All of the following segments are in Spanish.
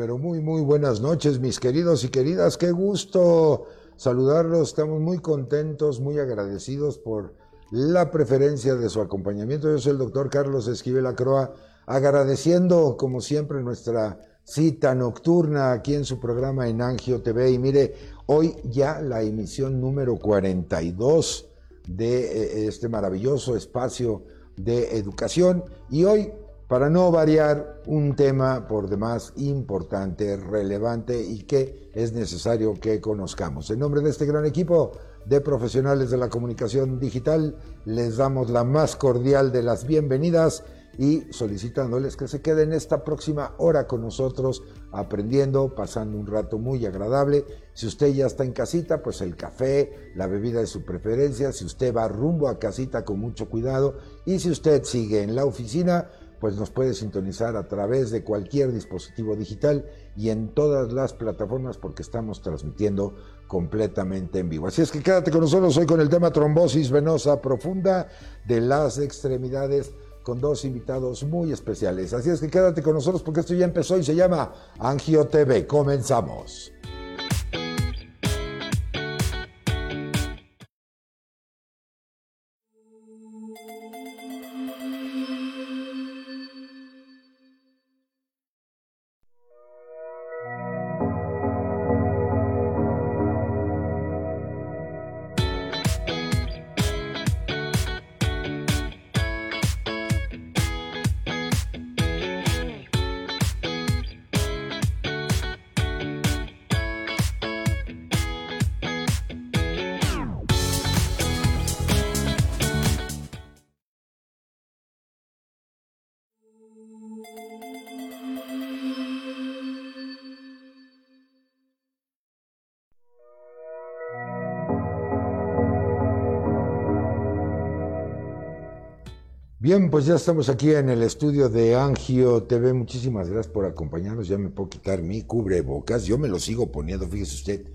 Pero muy, muy buenas noches, mis queridos y queridas. Qué gusto saludarlos. Estamos muy contentos, muy agradecidos por la preferencia de su acompañamiento. Yo soy el doctor Carlos Esquivel Acroa, agradeciendo, como siempre, nuestra cita nocturna aquí en su programa en Angio TV. Y mire, hoy ya la emisión número 42 de eh, este maravilloso espacio de educación. Y hoy para no variar un tema por demás importante, relevante y que es necesario que conozcamos. En nombre de este gran equipo de profesionales de la comunicación digital, les damos la más cordial de las bienvenidas y solicitándoles que se queden esta próxima hora con nosotros aprendiendo, pasando un rato muy agradable. Si usted ya está en casita, pues el café, la bebida de su preferencia. Si usted va rumbo a casita con mucho cuidado y si usted sigue en la oficina, pues nos puede sintonizar a través de cualquier dispositivo digital y en todas las plataformas porque estamos transmitiendo completamente en vivo. Así es que quédate con nosotros hoy con el tema trombosis venosa profunda de las extremidades con dos invitados muy especiales. Así es que quédate con nosotros porque esto ya empezó y se llama Angio TV. Comenzamos. Bien, pues ya estamos aquí en el estudio de Angio TV. Muchísimas gracias por acompañarnos. Ya me puedo quitar mi cubrebocas. Yo me lo sigo poniendo, fíjese usted.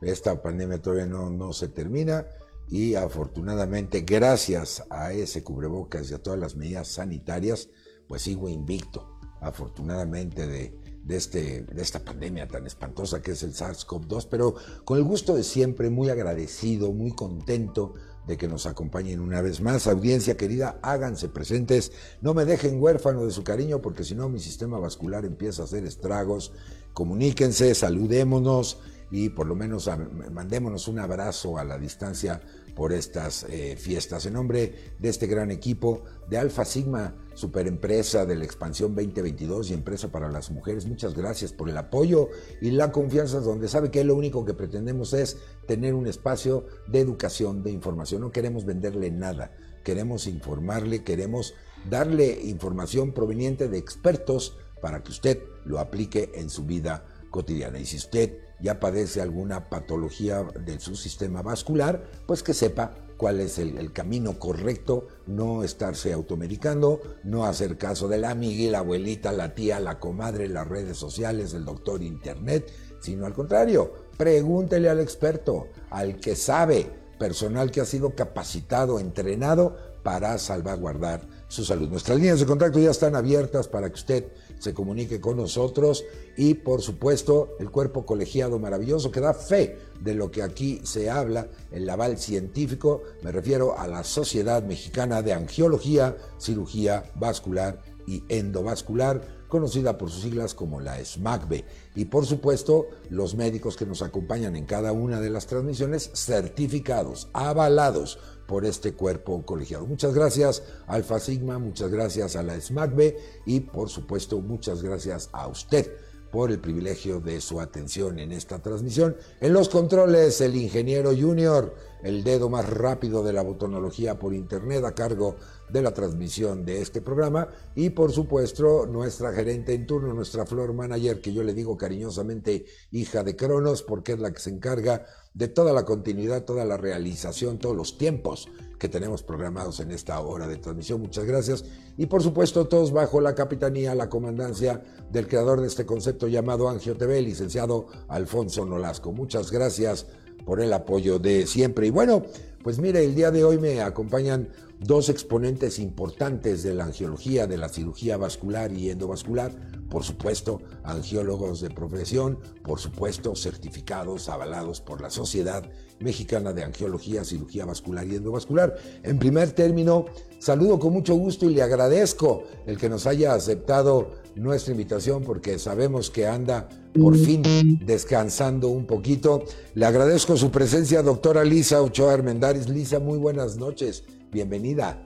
Esta pandemia todavía no, no se termina y afortunadamente, gracias a ese cubrebocas y a todas las medidas sanitarias, pues sigo invicto, afortunadamente, de, de, este, de esta pandemia tan espantosa que es el SARS-CoV-2, pero con el gusto de siempre, muy agradecido, muy contento de que nos acompañen una vez más. Audiencia querida, háganse presentes, no me dejen huérfano de su cariño porque si no mi sistema vascular empieza a hacer estragos. Comuníquense, saludémonos y por lo menos mandémonos un abrazo a la distancia por estas eh, fiestas. En nombre de este gran equipo de Alfa Sigma, superempresa de la expansión 2022 y empresa para las mujeres, muchas gracias por el apoyo y la confianza donde sabe que lo único que pretendemos es tener un espacio de educación, de información. No queremos venderle nada, queremos informarle, queremos darle información proveniente de expertos para que usted lo aplique en su vida cotidiana. Y si usted ya padece alguna patología de su sistema vascular, pues que sepa cuál es el, camino correcto, no estarse automedicando, no hacer caso de la amiga, la abuelita, la tía, la comadre, las redes sociales, el doctor internet, sino al contrario, pregúntele al experto, al que sabe, personal que ha sido capacitado, entrenado para salvaguardar su salud. Nuestras líneas de contacto ya están abiertas para que usted se comunique con nosotros y por supuesto el cuerpo colegiado maravilloso que da fe de lo que aquí se habla, el aval científico, me refiero a la Sociedad Mexicana de Angiología, Cirugía Vascular y Endovascular, conocida por sus siglas como la SMACB. Y por supuesto, los médicos que nos acompañan en cada una de las transmisiones, certificados, avalados por este cuerpo colegiado. Muchas gracias Alfa Sigma, muchas gracias a la SMACB y por supuesto muchas gracias a usted por el privilegio de su atención en esta transmisión. En los controles, el ingeniero junior, el dedo más rápido de la botonología por internet a cargo de la transmisión de este programa y por supuesto nuestra gerente en turno, nuestra floor manager, que yo le digo cariñosamente hija de Cronos, porque es la que se encarga de toda la continuidad, toda la realización, todos los tiempos que tenemos programados en esta hora de transmisión. Muchas gracias. Y por supuesto, todos bajo la capitanía, la comandancia del creador de este concepto llamado Angio TV, licenciado Alfonso Nolasco. Muchas gracias por el apoyo de siempre. Y bueno, pues mire, el día de hoy me acompañan dos exponentes importantes de la angiología, de la cirugía vascular y endovascular, por supuesto, angiólogos de profesión, por supuesto, certificados, avalados por la Sociedad Mexicana de Angiología, Cirugía Vascular y Endovascular. En primer término, saludo con mucho gusto y le agradezco el que nos haya aceptado nuestra invitación porque sabemos que anda por fin descansando un poquito. Le agradezco su presencia, doctora Lisa Ochoa Armendaris. Lisa, muy buenas noches. Bienvenida.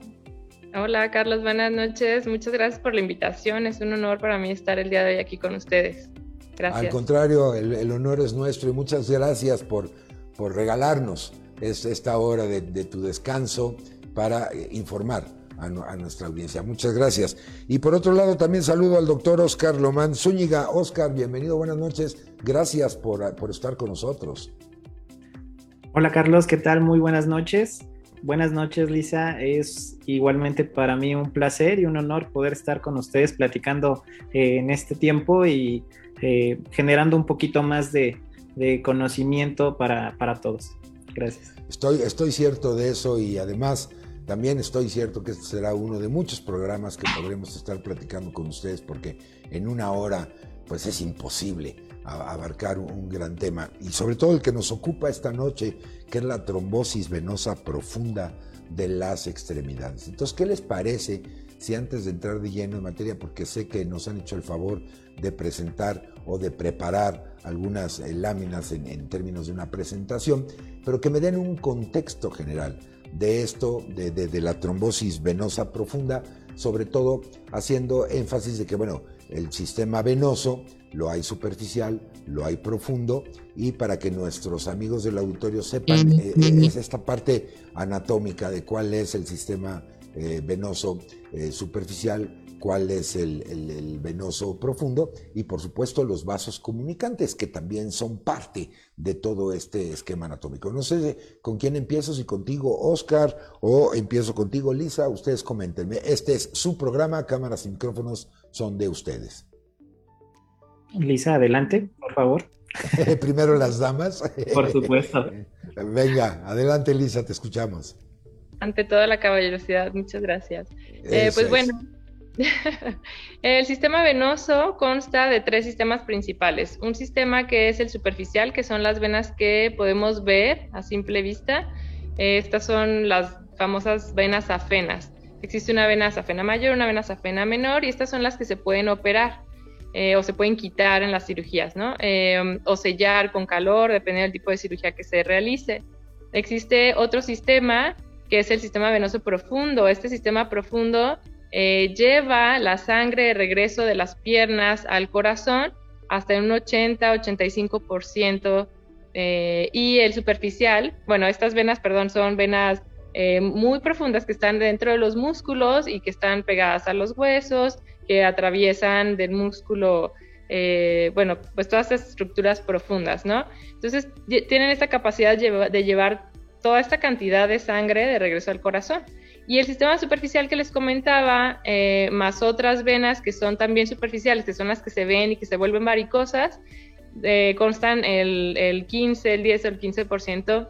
Hola Carlos, buenas noches. Muchas gracias por la invitación. Es un honor para mí estar el día de hoy aquí con ustedes. Gracias. Al contrario, el, honor es nuestro y muchas gracias por, por regalarnos esta hora de, tu descanso para eh, informar a, nuestra audiencia. Muchas gracias. Y por otro lado, también saludo al doctor Oscar Lomán Zúñiga. Oscar, bienvenido, buenas noches. Gracias por, por estar con nosotros. Hola Carlos, ¿qué tal? Muy buenas noches. Buenas noches, Lisa. Es igualmente para mí un placer y un honor poder estar con ustedes platicando eh, en este tiempo y eh, generando un poquito más de, conocimiento para, todos. Gracias. Estoy, estoy cierto de eso y además también estoy cierto que este será uno de muchos programas que podremos estar platicando con ustedes porque en una hora pues es imposible abarcar un gran tema y sobre todo el que nos ocupa esta noche, que es la trombosis venosa profunda de las extremidades. Entonces, ¿qué les parece si antes de entrar de lleno en materia, porque sé que nos han hecho el favor de presentar o de preparar algunas eh, láminas en, términos de una presentación, pero que me den un contexto general de esto, de, de la trombosis venosa profunda, sobre todo haciendo énfasis de que, bueno, el sistema venoso lo hay superficial, lo hay profundo y para que nuestros amigos del auditorio sepan, eh, eh, es esta parte anatómica de cuál es el sistema eh, venoso superficial, cuál es el, venoso profundo y por supuesto los vasos comunicantes que también son parte de todo este esquema anatómico. No sé con quién empiezo, si contigo Oscar o empiezo contigo Lisa, ustedes coméntenme. Este es su programa, cámaras y micrófonos son de ustedes. Lisa, adelante, por favor. Primero las damas. Por supuesto. Venga, adelante Lisa, te escuchamos. Ante toda la caballerosidad, muchas gracias. Eh, pues bueno, el sistema venoso consta de tres sistemas principales. Un sistema que es el superficial, que son las venas que podemos ver a simple vista. Eh, estas son las famosas venas afenas. Existe una vena safena mayor, una vena safena menor y estas son las que se pueden operar. Eh, o se pueden quitar en las cirugías, ¿no? Eh, o sellar con calor, depende del tipo de cirugía que se realice. Existe otro sistema que es el sistema venoso profundo. Este sistema profundo eh, lleva la sangre de regreso de las piernas al corazón hasta un 80-85%. y el superficial, bueno, estas venas, perdón, son venas muy profundas que están dentro de los músculos y que están pegadas a los huesos que atraviesan del músculo, eh, bueno, pues todas estas estructuras profundas, ¿no? Entonces tienen esta capacidad de llevar toda esta cantidad de sangre de regreso al corazón. Y el sistema superficial que les comentaba, eh, más otras venas que son también superficiales, que son las que se ven y que se vuelven varicosas, eh, constan el, el 15, el 10 o el 15%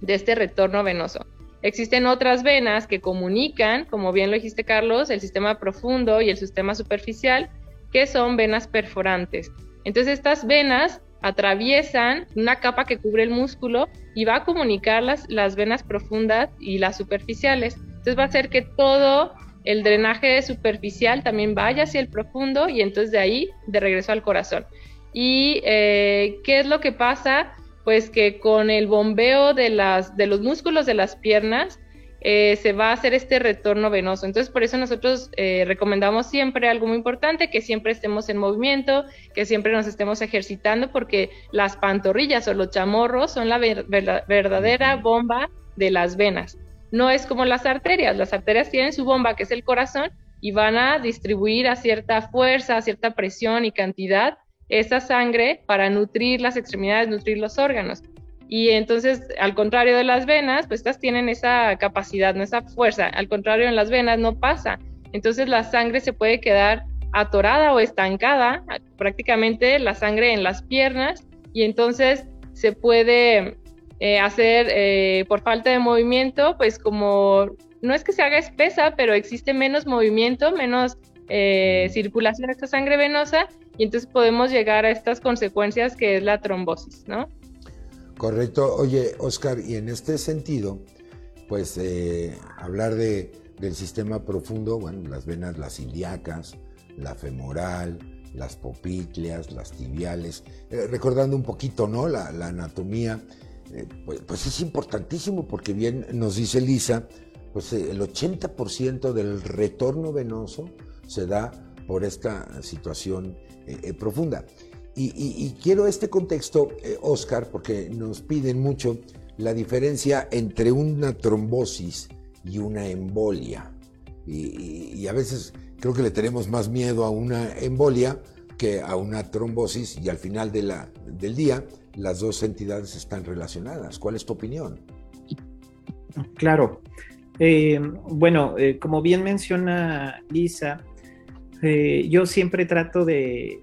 de este retorno venoso. Existen otras venas que comunican, como bien lo dijiste Carlos, el sistema profundo y el sistema superficial, que son venas perforantes. Entonces estas venas atraviesan una capa que cubre el músculo y va a comunicar las, las venas profundas y las superficiales. Entonces va a hacer que todo el drenaje superficial también vaya hacia el profundo y entonces de ahí de regreso al corazón. ¿Y eh, qué es lo que pasa? pues que con el bombeo de, las, de los músculos de las piernas eh, se va a hacer este retorno venoso. Entonces, por eso nosotros eh, recomendamos siempre algo muy importante, que siempre estemos en movimiento, que siempre nos estemos ejercitando, porque las pantorrillas o los chamorros son la verdadera bomba de las venas. No es como las arterias, las arterias tienen su bomba, que es el corazón, y van a distribuir a cierta fuerza, a cierta presión y cantidad esa sangre para nutrir las extremidades, nutrir los órganos. Y entonces, al contrario de las venas, pues estas tienen esa capacidad, esa fuerza. Al contrario, en las venas no pasa. Entonces la sangre se puede quedar atorada o estancada, prácticamente la sangre en las piernas, y entonces se puede eh, hacer eh, por falta de movimiento, pues como no es que se haga espesa, pero existe menos movimiento, menos eh, circulación de esta sangre venosa y entonces podemos llegar a estas consecuencias que es la trombosis, ¿no? Correcto. Oye, Oscar, y en este sentido, pues hablar de, del sistema profundo, bueno, las venas, las ilíacas, la femoral, las popitlias, las tibiales, recordando un poquito, ¿no? La, la anatomía eh, pues, pues, es importantísimo porque bien nos dice Lisa, pues eh, el 80% del retorno venoso se da por esta situación eh, profunda. Y, quiero este contexto, Oscar, porque nos piden mucho la diferencia entre una trombosis y una embolia. Y, a veces creo que le tenemos más miedo a una embolia que a una trombosis y al final de la, del día las dos entidades están relacionadas. ¿Cuál es tu opinión? Claro. Eh, bueno, eh, como bien menciona Lisa, eh, yo siempre trato de,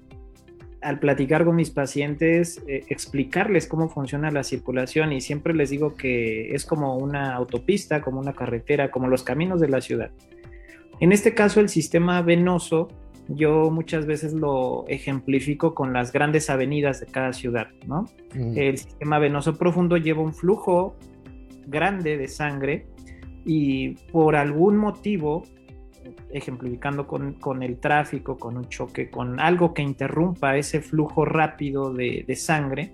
al platicar con mis pacientes, explicarles cómo funciona la circulación y siempre les digo que es como una autopista, como una carretera, como los caminos de la ciudad. En este caso, el sistema venoso yo muchas veces lo ejemplifico con las grandes avenidas de cada ciudad, ¿no? Mm. El sistema venoso profundo lleva un flujo grande de sangre y por algún motivo, ejemplificando con, el tráfico, con un choque, con algo que interrumpa ese flujo rápido de, sangre,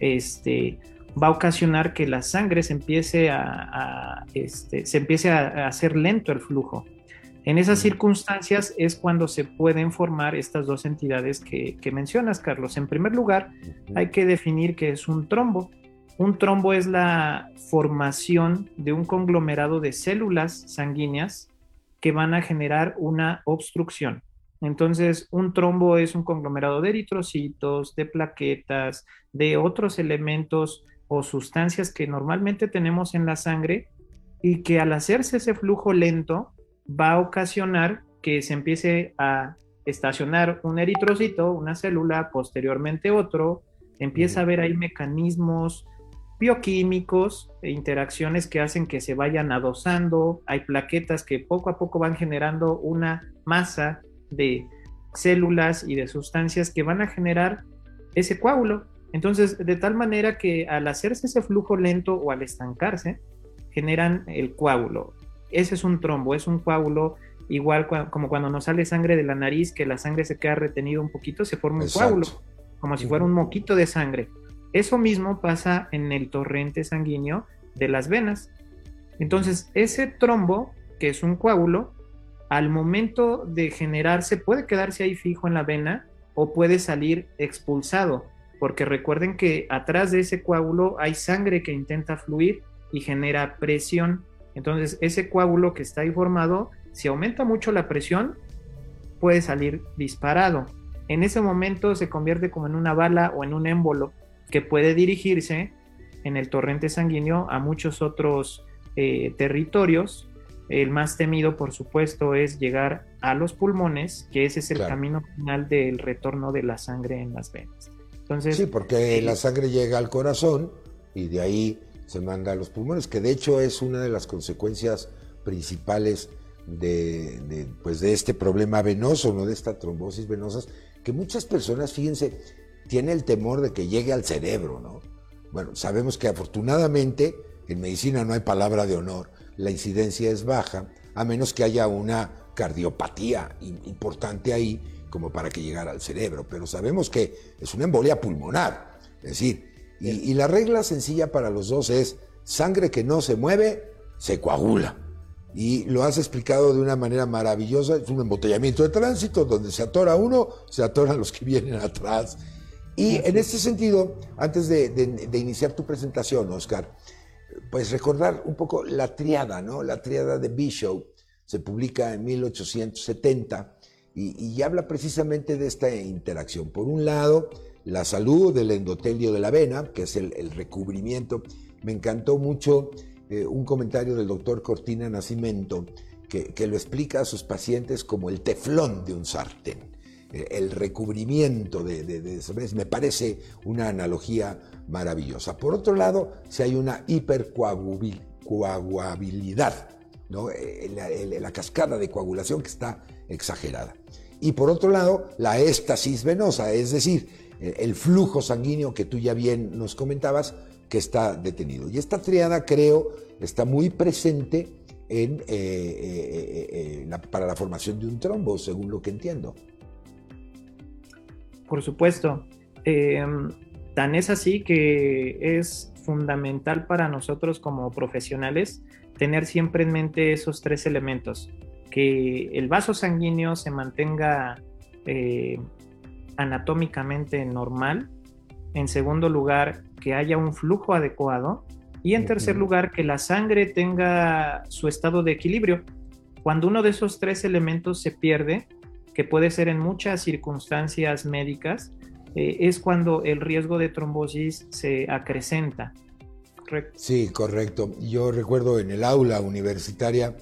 este, va a ocasionar que la sangre se empiece a, este, se empiece a hacer lento el flujo. En esas circunstancias es cuando se pueden formar estas dos entidades que, mencionas, Carlos. En primer lugar, hay que definir qué es un trombo. Un trombo es la formación de un conglomerado de células sanguíneas que van a generar una obstrucción. Entonces, un trombo es un conglomerado de eritrocitos, de plaquetas, de otros elementos o sustancias que normalmente tenemos en la sangre y que al hacerse ese flujo lento va a ocasionar que se empiece a estacionar un eritrocito, una célula, posteriormente otro, empieza a haber ahí mecanismos bioquímicos e interacciones que hacen que se vayan adosando, hay plaquetas que poco a poco van generando una masa de células y de sustancias que van a generar ese coágulo. Entonces, de tal manera que al hacerse ese flujo lento o al estancarse, generan el coágulo. Ese es un trombo, es un coágulo, igual como cuando nos sale sangre de la nariz, que la sangre se queda retenido un poquito, se forma un coágulo, como si fuera un moquito de sangre. Eso mismo pasa en el torrente sanguíneo de las venas. Entonces, ese trombo, que es un coágulo, al momento de generarse puede quedarse ahí fijo en la vena o puede salir expulsado, porque recuerden que atrás de ese coágulo hay sangre que intenta fluir y genera presión. Entonces, ese coágulo que está ahí formado, si aumenta mucho la presión, puede salir disparado. En ese momento se convierte como en una bala o en un émbolo que puede dirigirse en el torrente sanguíneo a muchos otros eh, territorios. El más temido, por supuesto, es llegar a los pulmones, que ese es el camino final del retorno de la sangre en las venas. Entonces, sí, porque la sangre llega al corazón y de ahí se manda a los pulmones, que de hecho es una de las consecuencias principales de, pues de este problema venoso, ¿no? de esta trombosis venosa, que muchas personas, fíjense, tienen el temor de que llegue al cerebro, ¿no? Bueno, sabemos que afortunadamente en medicina no hay palabra de honor, la incidencia es baja, a menos que haya una cardiopatía importante ahí como para que llegara al cerebro, pero sabemos que es una embolia pulmonar, es decir, y, la regla sencilla para los dos es, sangre que no se mueve, se coagula. Y lo has explicado de una manera maravillosa, es un embotellamiento de tránsito, donde se atora uno, se atoran los que vienen atrás. Y en este sentido, antes de, iniciar tu presentación, Oscar, pues recordar un poco la triada, ¿no? La triada de Bishop se publica en 1870 y, y habla precisamente de esta interacción. Por un lado, la salud del endotelio de la vena, que es el, recubrimiento. Me encantó mucho eh, un comentario del doctor Cortina Nacimiento que, lo explica a sus pacientes como el teflón de un sartén. el recubrimiento de, de, me parece una analogía maravillosa. Por otro lado, si hay una hipercoagulabilidad, ¿no? Eh, la, cascada de coagulación que está exagerada. Y por otro lado, la éstasis venosa, es decir, el flujo sanguíneo que tú ya bien nos comentabas, que está detenido. Y esta triada, creo, está muy presente en, eh, eh, eh, para la formación de un trombo, según lo que entiendo. Por supuesto. Em, tan es así que es fundamental para nosotros como profesionales tener siempre en mente esos tres elementos. Que el vaso sanguíneo se mantenga anatómicamente normal. En segundo lugar, que haya un flujo adecuado y en tercer lugar, que la sangre tenga su estado de equilibrio. Cuando uno de esos tres elementos se pierde, que puede ser en muchas circunstancias médicas, eh, es cuando el riesgo de trombosis se acrecenta. ¿Correcto? Sí, correcto. Yo recuerdo en el aula universitaria,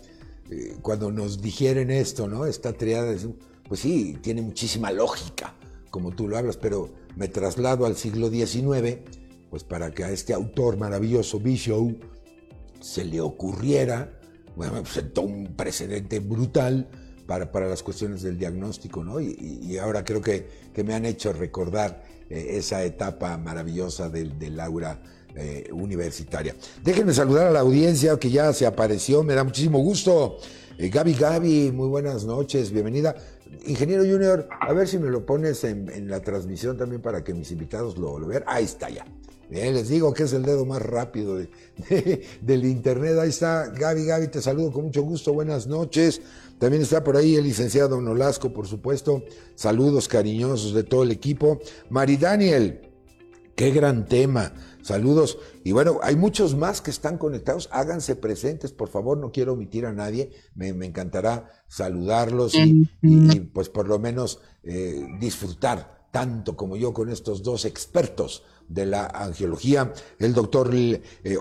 eh, cuando nos dijeron esto, ¿no? Esta triada, pues sí, tiene muchísima lógica, como tú lo hablas, pero me traslado al siglo XIX pues para que a este autor maravilloso, Bishop, se le ocurriera, bueno, sentó un precedente brutal para, para las cuestiones del diagnóstico, ¿no? Y, ahora creo que, que, me han hecho recordar eh, esa etapa maravillosa del, del aura eh, universitaria. Déjenme saludar a la audiencia que ya se apareció, me da muchísimo gusto. Eh, Gaby Gaby, muy buenas noches, bienvenida. Ingeniero Junior, a ver si me lo pones en, la transmisión también para que mis invitados lo, lo vean. Ahí está ya. Bien, les digo que es el dedo más rápido del internet. Ahí está Gaby, Gaby, te saludo con mucho gusto. Buenas noches. También está por ahí el licenciado Nolasco, por supuesto. Saludos cariñosos de todo el equipo. Mari Daniel, qué gran tema. Saludos. Y bueno, hay muchos más que están conectados. Háganse presentes, por favor. No quiero omitir a nadie. Me, encantará saludarlos y, pues por lo menos eh, disfrutar tanto como yo con estos dos expertos de la angiología, el doctor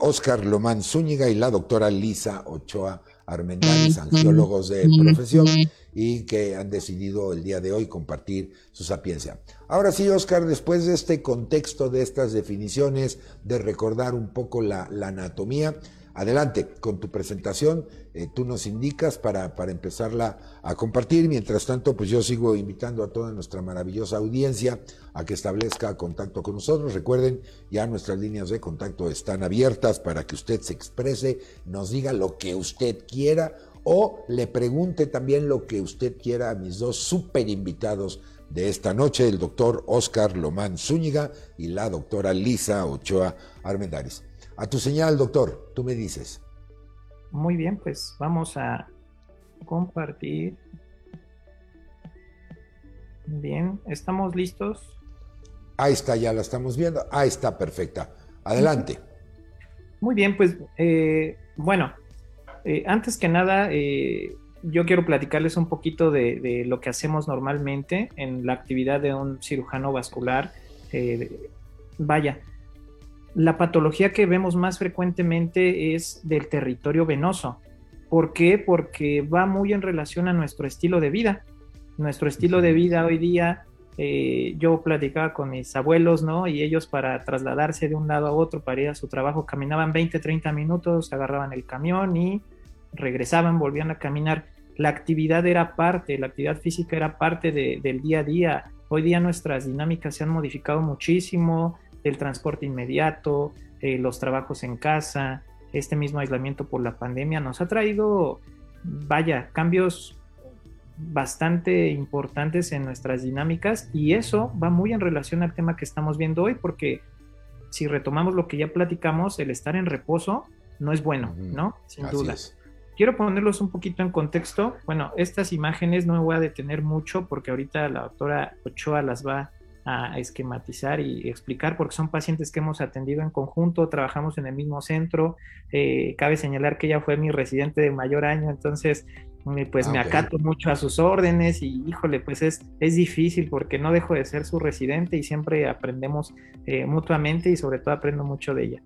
Oscar eh, Lomán Zúñiga y la doctora Lisa Ochoa Armendáriz, angiólogos de profesión y que han decidido el día de hoy compartir su sapiencia. Ahora sí, Oscar, después de este contexto, de estas definiciones, de recordar un poco la, la anatomía, Adelante con tu presentación, eh, tú nos indicas para, para, empezarla a compartir. Mientras tanto, pues yo sigo invitando a toda nuestra maravillosa audiencia a que establezca contacto con nosotros. Recuerden, ya nuestras líneas de contacto están abiertas para que usted se exprese, nos diga lo que usted quiera o le pregunte también lo que usted quiera a mis dos super invitados de esta noche, el doctor Oscar Lomán Zúñiga y la doctora Lisa Ochoa Armendares. A tu señal, doctor, tú me dices. Muy bien, pues vamos a compartir. Bien, ¿estamos listos? Ahí está, ya la estamos viendo. Ahí está, perfecta. Adelante. Muy bien, pues eh, bueno, eh, antes que nada, eh, yo quiero platicarles un poquito de, de, lo que hacemos normalmente en la actividad de un cirujano vascular. vaya, la patología que vemos más frecuentemente es del territorio venoso. ¿Por qué? Porque va muy en relación a nuestro estilo de vida. Nuestro estilo de vida hoy día, eh, yo platicaba con mis abuelos, ¿no? Y ellos para trasladarse de un lado a otro, para ir a su trabajo, caminaban 20, 30 minutos, agarraban el camión y regresaban, volvían a caminar. La actividad era parte, la actividad física era parte del día a día. Hoy día nuestras dinámicas se han modificado muchísimo, el transporte inmediato, eh, los trabajos en casa, este mismo aislamiento por la pandemia nos ha traído, vaya, cambios bastante importantes en nuestras dinámicas y eso va muy en relación al tema que estamos viendo hoy porque si retomamos lo que ya platicamos, el estar en reposo no es bueno, ¿no? Sin duda. Quiero ponerlos un poquito en contexto. Bueno, estas imágenes no me voy a detener mucho porque ahorita la doctora Ochoa las va a esquematizar y explicar porque son pacientes que hemos atendido en conjunto, trabajamos en el mismo centro, eh, cabe señalar que ella fue mi residente de mayor año, entonces pues me acato mucho a sus órdenes y híjole, pues es, es difícil porque no dejo de ser su residente y siempre aprendemos eh, mutuamente y sobre todo aprendo mucho de ella.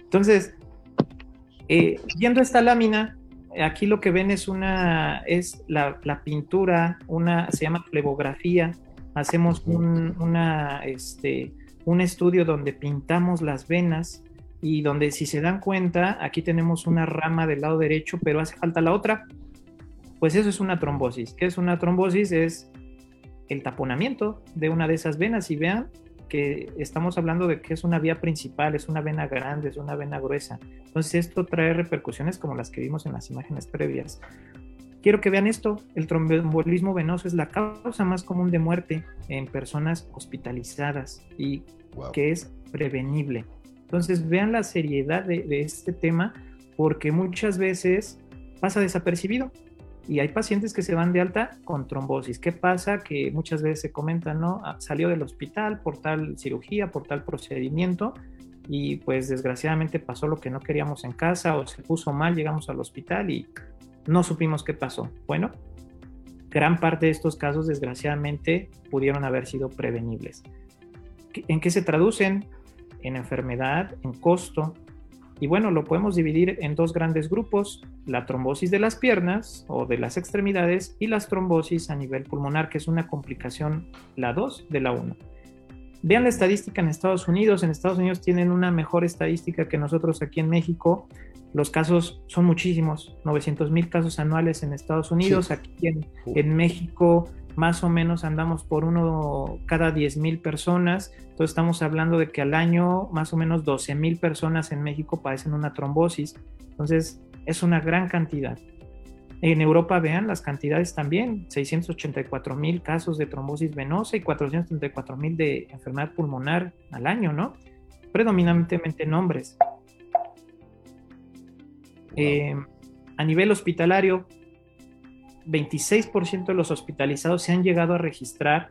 Entonces, eh, viendo esta lámina, aquí lo que ven es una, es la, la pintura, una, se llama flebografía, hacemos un, una, este, un estudio donde pintamos las venas y donde si se dan cuenta, aquí tenemos una rama del lado derecho, pero hace falta la otra. Pues eso es una trombosis. ¿Qué es una trombosis? Es el taponamiento de una de esas venas y vean que estamos hablando de que es una vía principal, es una vena grande, es una vena gruesa. Entonces esto trae repercusiones como las que vimos en las imágenes previas. Quiero que vean esto, el tromboembolismo venoso es la causa más común de muerte en personas hospitalizadas y que es prevenible. Entonces vean la seriedad de, este tema porque muchas veces pasa desapercibido y hay pacientes que se van de alta con trombosis. ¿Qué pasa? Que muchas veces se comenta, ¿no? Ah, salió del hospital por tal cirugía, por tal procedimiento y pues desgraciadamente pasó lo que no queríamos en casa o se puso mal, llegamos al hospital y no supimos qué pasó. Bueno, gran parte de estos casos desgraciadamente pudieron haber sido prevenibles. ¿En qué se traducen? En enfermedad, en costo. Y bueno, lo podemos dividir en dos grandes grupos, la trombosis de las piernas o de las extremidades y las trombosis a nivel pulmonar, que es una complicación, la 2 de la 1. Vean la estadística en Estados Unidos. En Estados Unidos tienen una mejor estadística que nosotros aquí en México. Los casos son muchísimos, 900 mil casos anuales en Estados Unidos, aquí en, México más o menos andamos por uno cada 10 mil personas, entonces estamos hablando de que al año más o menos 12 mil personas en México padecen una trombosis, entonces es una gran cantidad. En Europa, vean las cantidades también, 684 mil casos de trombosis venosa y 434 mil de enfermedad pulmonar al año, ¿no? Predominantemente en hombres. Eh, a nivel hospitalario, 26% de los hospitalizados se han llegado a registrar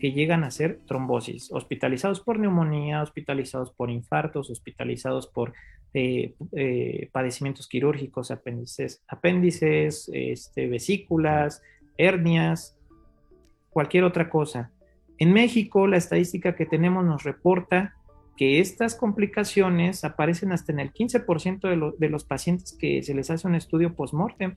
que llegan a ser trombosis, hospitalizados por neumonía, hospitalizados por infartos, hospitalizados por eh, eh, padecimientos quirúrgicos, apéndices, apéndices este, vesículas, hernias, cualquier otra cosa. En México, la estadística que tenemos nos reporta que estas complicaciones aparecen hasta en el 15% de, los pacientes que se les hace un estudio post-mortem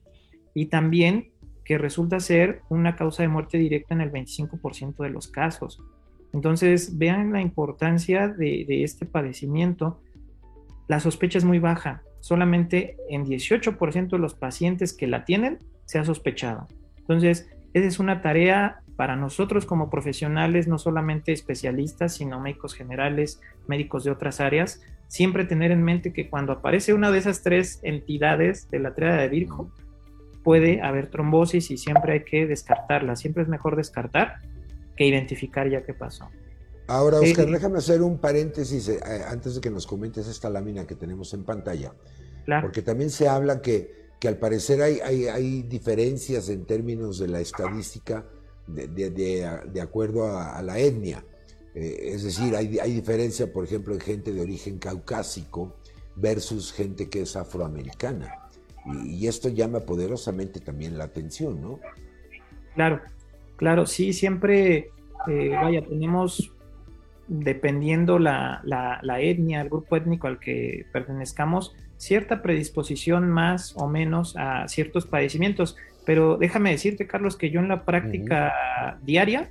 y también que resulta ser una causa de muerte directa en el 25% de los casos. Entonces, vean la importancia de, de, este padecimiento. La sospecha es muy baja. Solamente en 18% de los pacientes que la tienen se ha sospechado. Entonces, esa es una tarea para nosotros como profesionales, no solamente especialistas, sino médicos generales, médicos de otras áreas, siempre tener en mente que cuando aparece una de esas tres entidades de la triada de Virgo, puede haber trombosis y siempre hay que descartarla. Siempre es mejor descartar que identificar ya qué pasó. Ahora, Oscar, déjame hacer un paréntesis eh, antes de que nos comentes esta lámina que tenemos en pantalla. Porque también se habla que, que al parecer hay, hay, hay diferencias en términos de la estadística de, acuerdo a, la etnia. Eh, es decir, hay, hay, diferencia, por ejemplo, en gente de origen caucásico versus gente que es afroamericana. Y, esto llama poderosamente también la atención, ¿no? Claro, claro, sí, siempre, eh, vaya, tenemos, dependiendo la, la, la etnia, el grupo étnico al que pertenezcamos, cierta predisposición más o menos a ciertos padecimientos. Pero déjame decirte, Carlos, que yo en la práctica diaria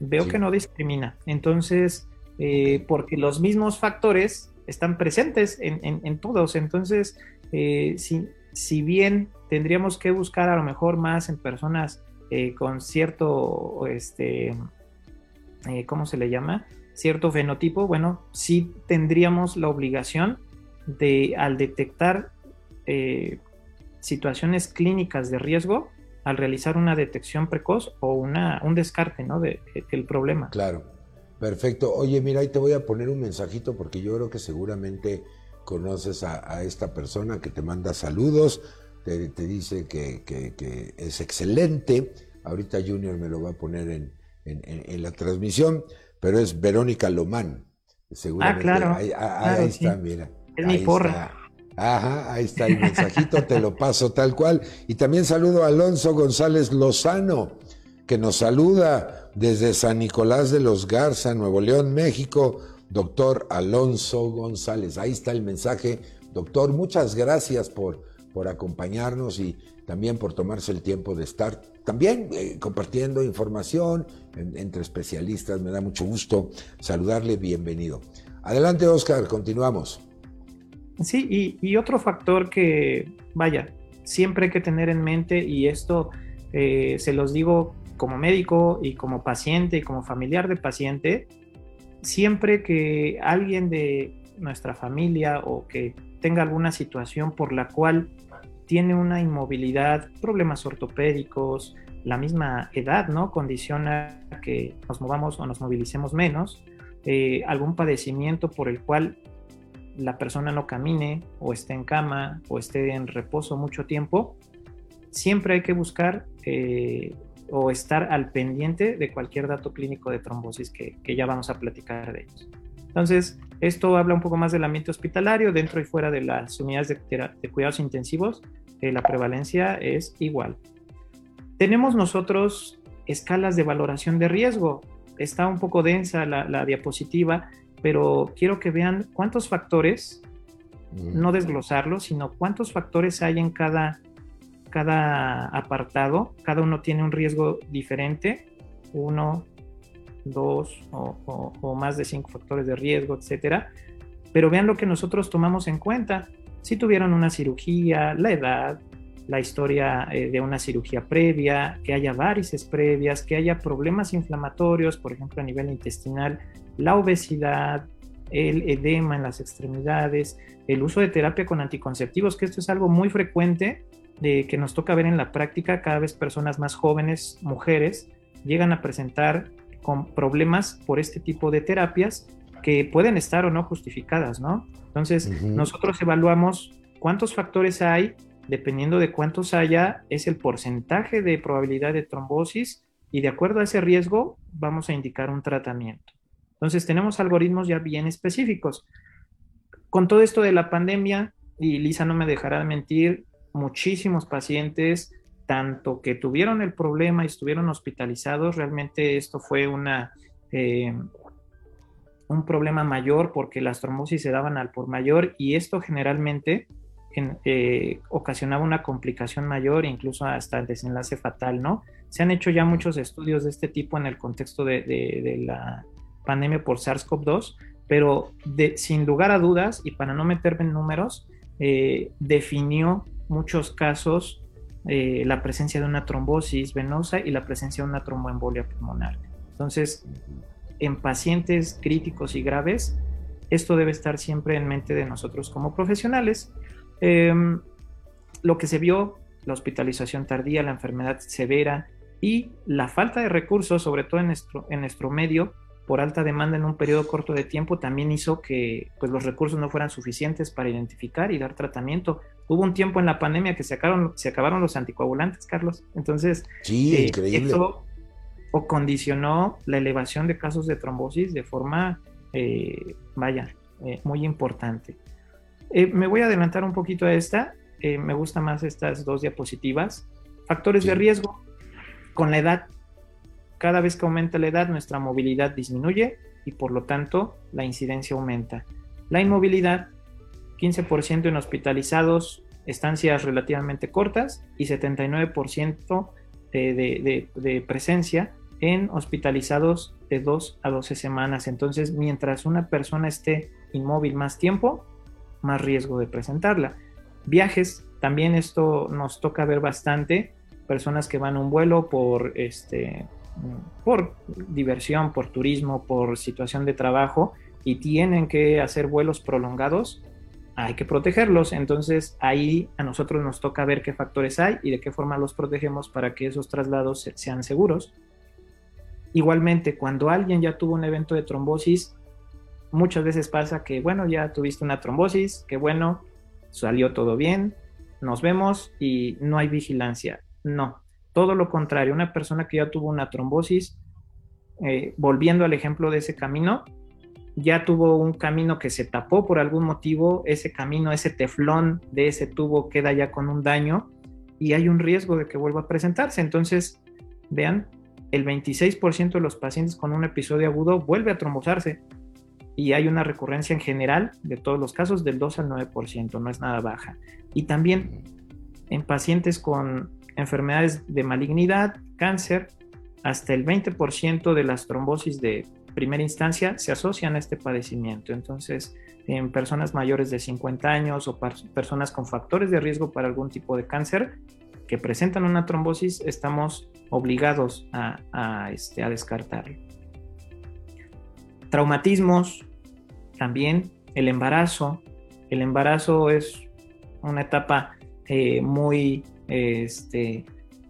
veo que no discrimina. Entonces, eh, porque los mismos factores están presentes en, todos. Entonces, eh, si, si, bien tendríamos que buscar a lo mejor más en personas eh, con cierto, este, ¿cómo se le llama? Cierto fenotipo, bueno, sí tendríamos la obligación de, al detectar situaciones clínicas de riesgo al realizar una detección precoz o una, un descarte ¿no? de, del problema. Claro, perfecto. Oye, mira, ahí te voy a poner un mensajito porque yo creo que seguramente conoces a, esta persona que te manda saludos, te, dice que, que, es excelente. Ahorita Junior me lo va a poner en, en, la transmisión, pero es Verónica Lomán. Seguramente. Ah, claro. Ahí, está, mira. Es mi porra. Ajá, ahí está el mensajito, te lo paso tal cual. Y también saludo a Alonso González Lozano, que nos saluda desde San Nicolás de los Garza, Nuevo León, México. Doctor Alonso González, ahí está el mensaje. Doctor, muchas gracias por, por acompañarnos y también por tomarse el tiempo de estar también eh, compartiendo información entre especialistas. Me da mucho gusto saludarle, bienvenido. Adelante, Oscar, continuamos. Sí, y, otro factor que, vaya, siempre hay que tener en mente, y esto eh, se los digo como médico y como paciente y como familiar de paciente, siempre que alguien de nuestra familia o que tenga alguna situación por la cual tiene una inmovilidad, problemas ortopédicos, la misma edad, ¿no? Condiciona que nos movamos o nos movilicemos menos, eh, algún padecimiento por el cual la persona no camine o esté en cama o esté en reposo mucho tiempo, siempre hay que buscar eh, o estar al pendiente de cualquier dato clínico de trombosis que, ya vamos a platicar de ellos. Entonces, esto habla un poco más del ambiente hospitalario, dentro y fuera de las unidades de, cuidados intensivos, eh, la prevalencia es igual. Tenemos nosotros escalas de valoración de riesgo. Está un poco densa la, diapositiva, pero quiero que vean cuántos factores, mm. no desglosarlos, sino cuántos factores hay en cada, cada apartado. Cada uno tiene un riesgo diferente. Uno, dos o, más de cinco factores de riesgo, etcétera. Pero vean lo que nosotros tomamos en cuenta. Si tuvieron una cirugía, la edad, la historia eh, de una cirugía previa, que haya varices previas, que haya problemas inflamatorios, por ejemplo a nivel intestinal, la obesidad, el edema en las extremidades, el uso de terapia con anticonceptivos, que esto es algo muy frecuente de que nos toca ver en la práctica, cada vez personas más jóvenes, mujeres, llegan a presentar con problemas por este tipo de terapias que pueden estar o no justificadas, ¿no? Entonces, nosotros evaluamos cuántos factores hay, dependiendo de cuántos haya, es el porcentaje de probabilidad de trombosis y de acuerdo a ese riesgo vamos a indicar un tratamiento. Entonces, tenemos algoritmos ya bien específicos. Con todo esto de la pandemia, y Lisa no me dejará de mentir, muchísimos pacientes tanto que tuvieron el problema y estuvieron hospitalizados, realmente esto fue una, eh, un problema mayor porque las trombosis se daban al por mayor y esto generalmente eh, ocasionaba una complicación mayor, incluso hasta el desenlace fatal, ¿no? Se han hecho ya muchos estudios de este tipo en el contexto de, la pandemia por SARS-CoV-2, pero sin lugar a dudas, y para no meterme en números, eh, definió muchos casos eh, la presencia de una trombosis venosa y la presencia de una tromboembolia pulmonar. Entonces, en pacientes críticos y graves, esto debe estar siempre en mente de nosotros como profesionales. Em, lo que se vio, la hospitalización tardía, la enfermedad severa y la falta de recursos, sobre todo en nuestro, en nuestro medio, por alta demanda en un periodo corto de tiempo también hizo que pues, los recursos no fueran suficientes para identificar y dar tratamiento. Hubo un tiempo en la pandemia que se acabaron, se acabaron los anticoagulantes, Carlos. Entonces, sí, eh, increíble. Eso o condicionó la elevación de casos de trombosis de forma, eh, vaya, eh, muy importante. Me voy a adelantar un poquito a esta. me gustan más estas dos diapositivas. Factores de riesgo. Con la edad cada vez que aumenta la edad, nuestra movilidad disminuye y por lo tanto la incidencia aumenta. La inmovilidad, 15% en hospitalizados, estancias relativamente cortas y 79% de, de, presencia en hospitalizados de 2 a 12 semanas. Entonces, mientras una persona esté inmóvil más tiempo, más riesgo de presentarla. Viajes, también esto nos toca ver bastante. Personas que van a un vuelo por este, por diversión, por turismo, por situación de trabajo y tienen que hacer vuelos prolongados, hay que protegerlos. Entonces ahí a nosotros nos toca ver qué factores hay y de qué forma los protegemos para que esos traslados sean seguros. Igualmente, cuando alguien ya tuvo un evento de trombosis, muchas veces pasa que, bueno, ya tuviste una trombosis, que bueno, salió todo bien, nos vemos y no hay vigilancia. No, todo lo contrario, una persona que ya tuvo una trombosis, eh, volviendo al ejemplo de ese camino, ya tuvo un camino que se tapó por algún motivo, ese camino, ese teflón de ese tubo queda ya con un daño y hay un riesgo de que vuelva a presentarse. Entonces, vean, el 26% de los pacientes con un episodio agudo vuelve a trombosarse y hay una recurrencia en general de todos los casos del 2 al 9%, no es nada baja. Y también en pacientes con enfermedades de malignidad, cáncer, hasta el 20% de las trombosis de primera instancia se asocian a este padecimiento. Entonces, en personas mayores de 50 años o personas con factores de riesgo para algún tipo de cáncer que presentan una trombosis, estamos obligados a, este, a descartarlo. Traumatismos, también el embarazo. El embarazo es una etapa eh, muy este,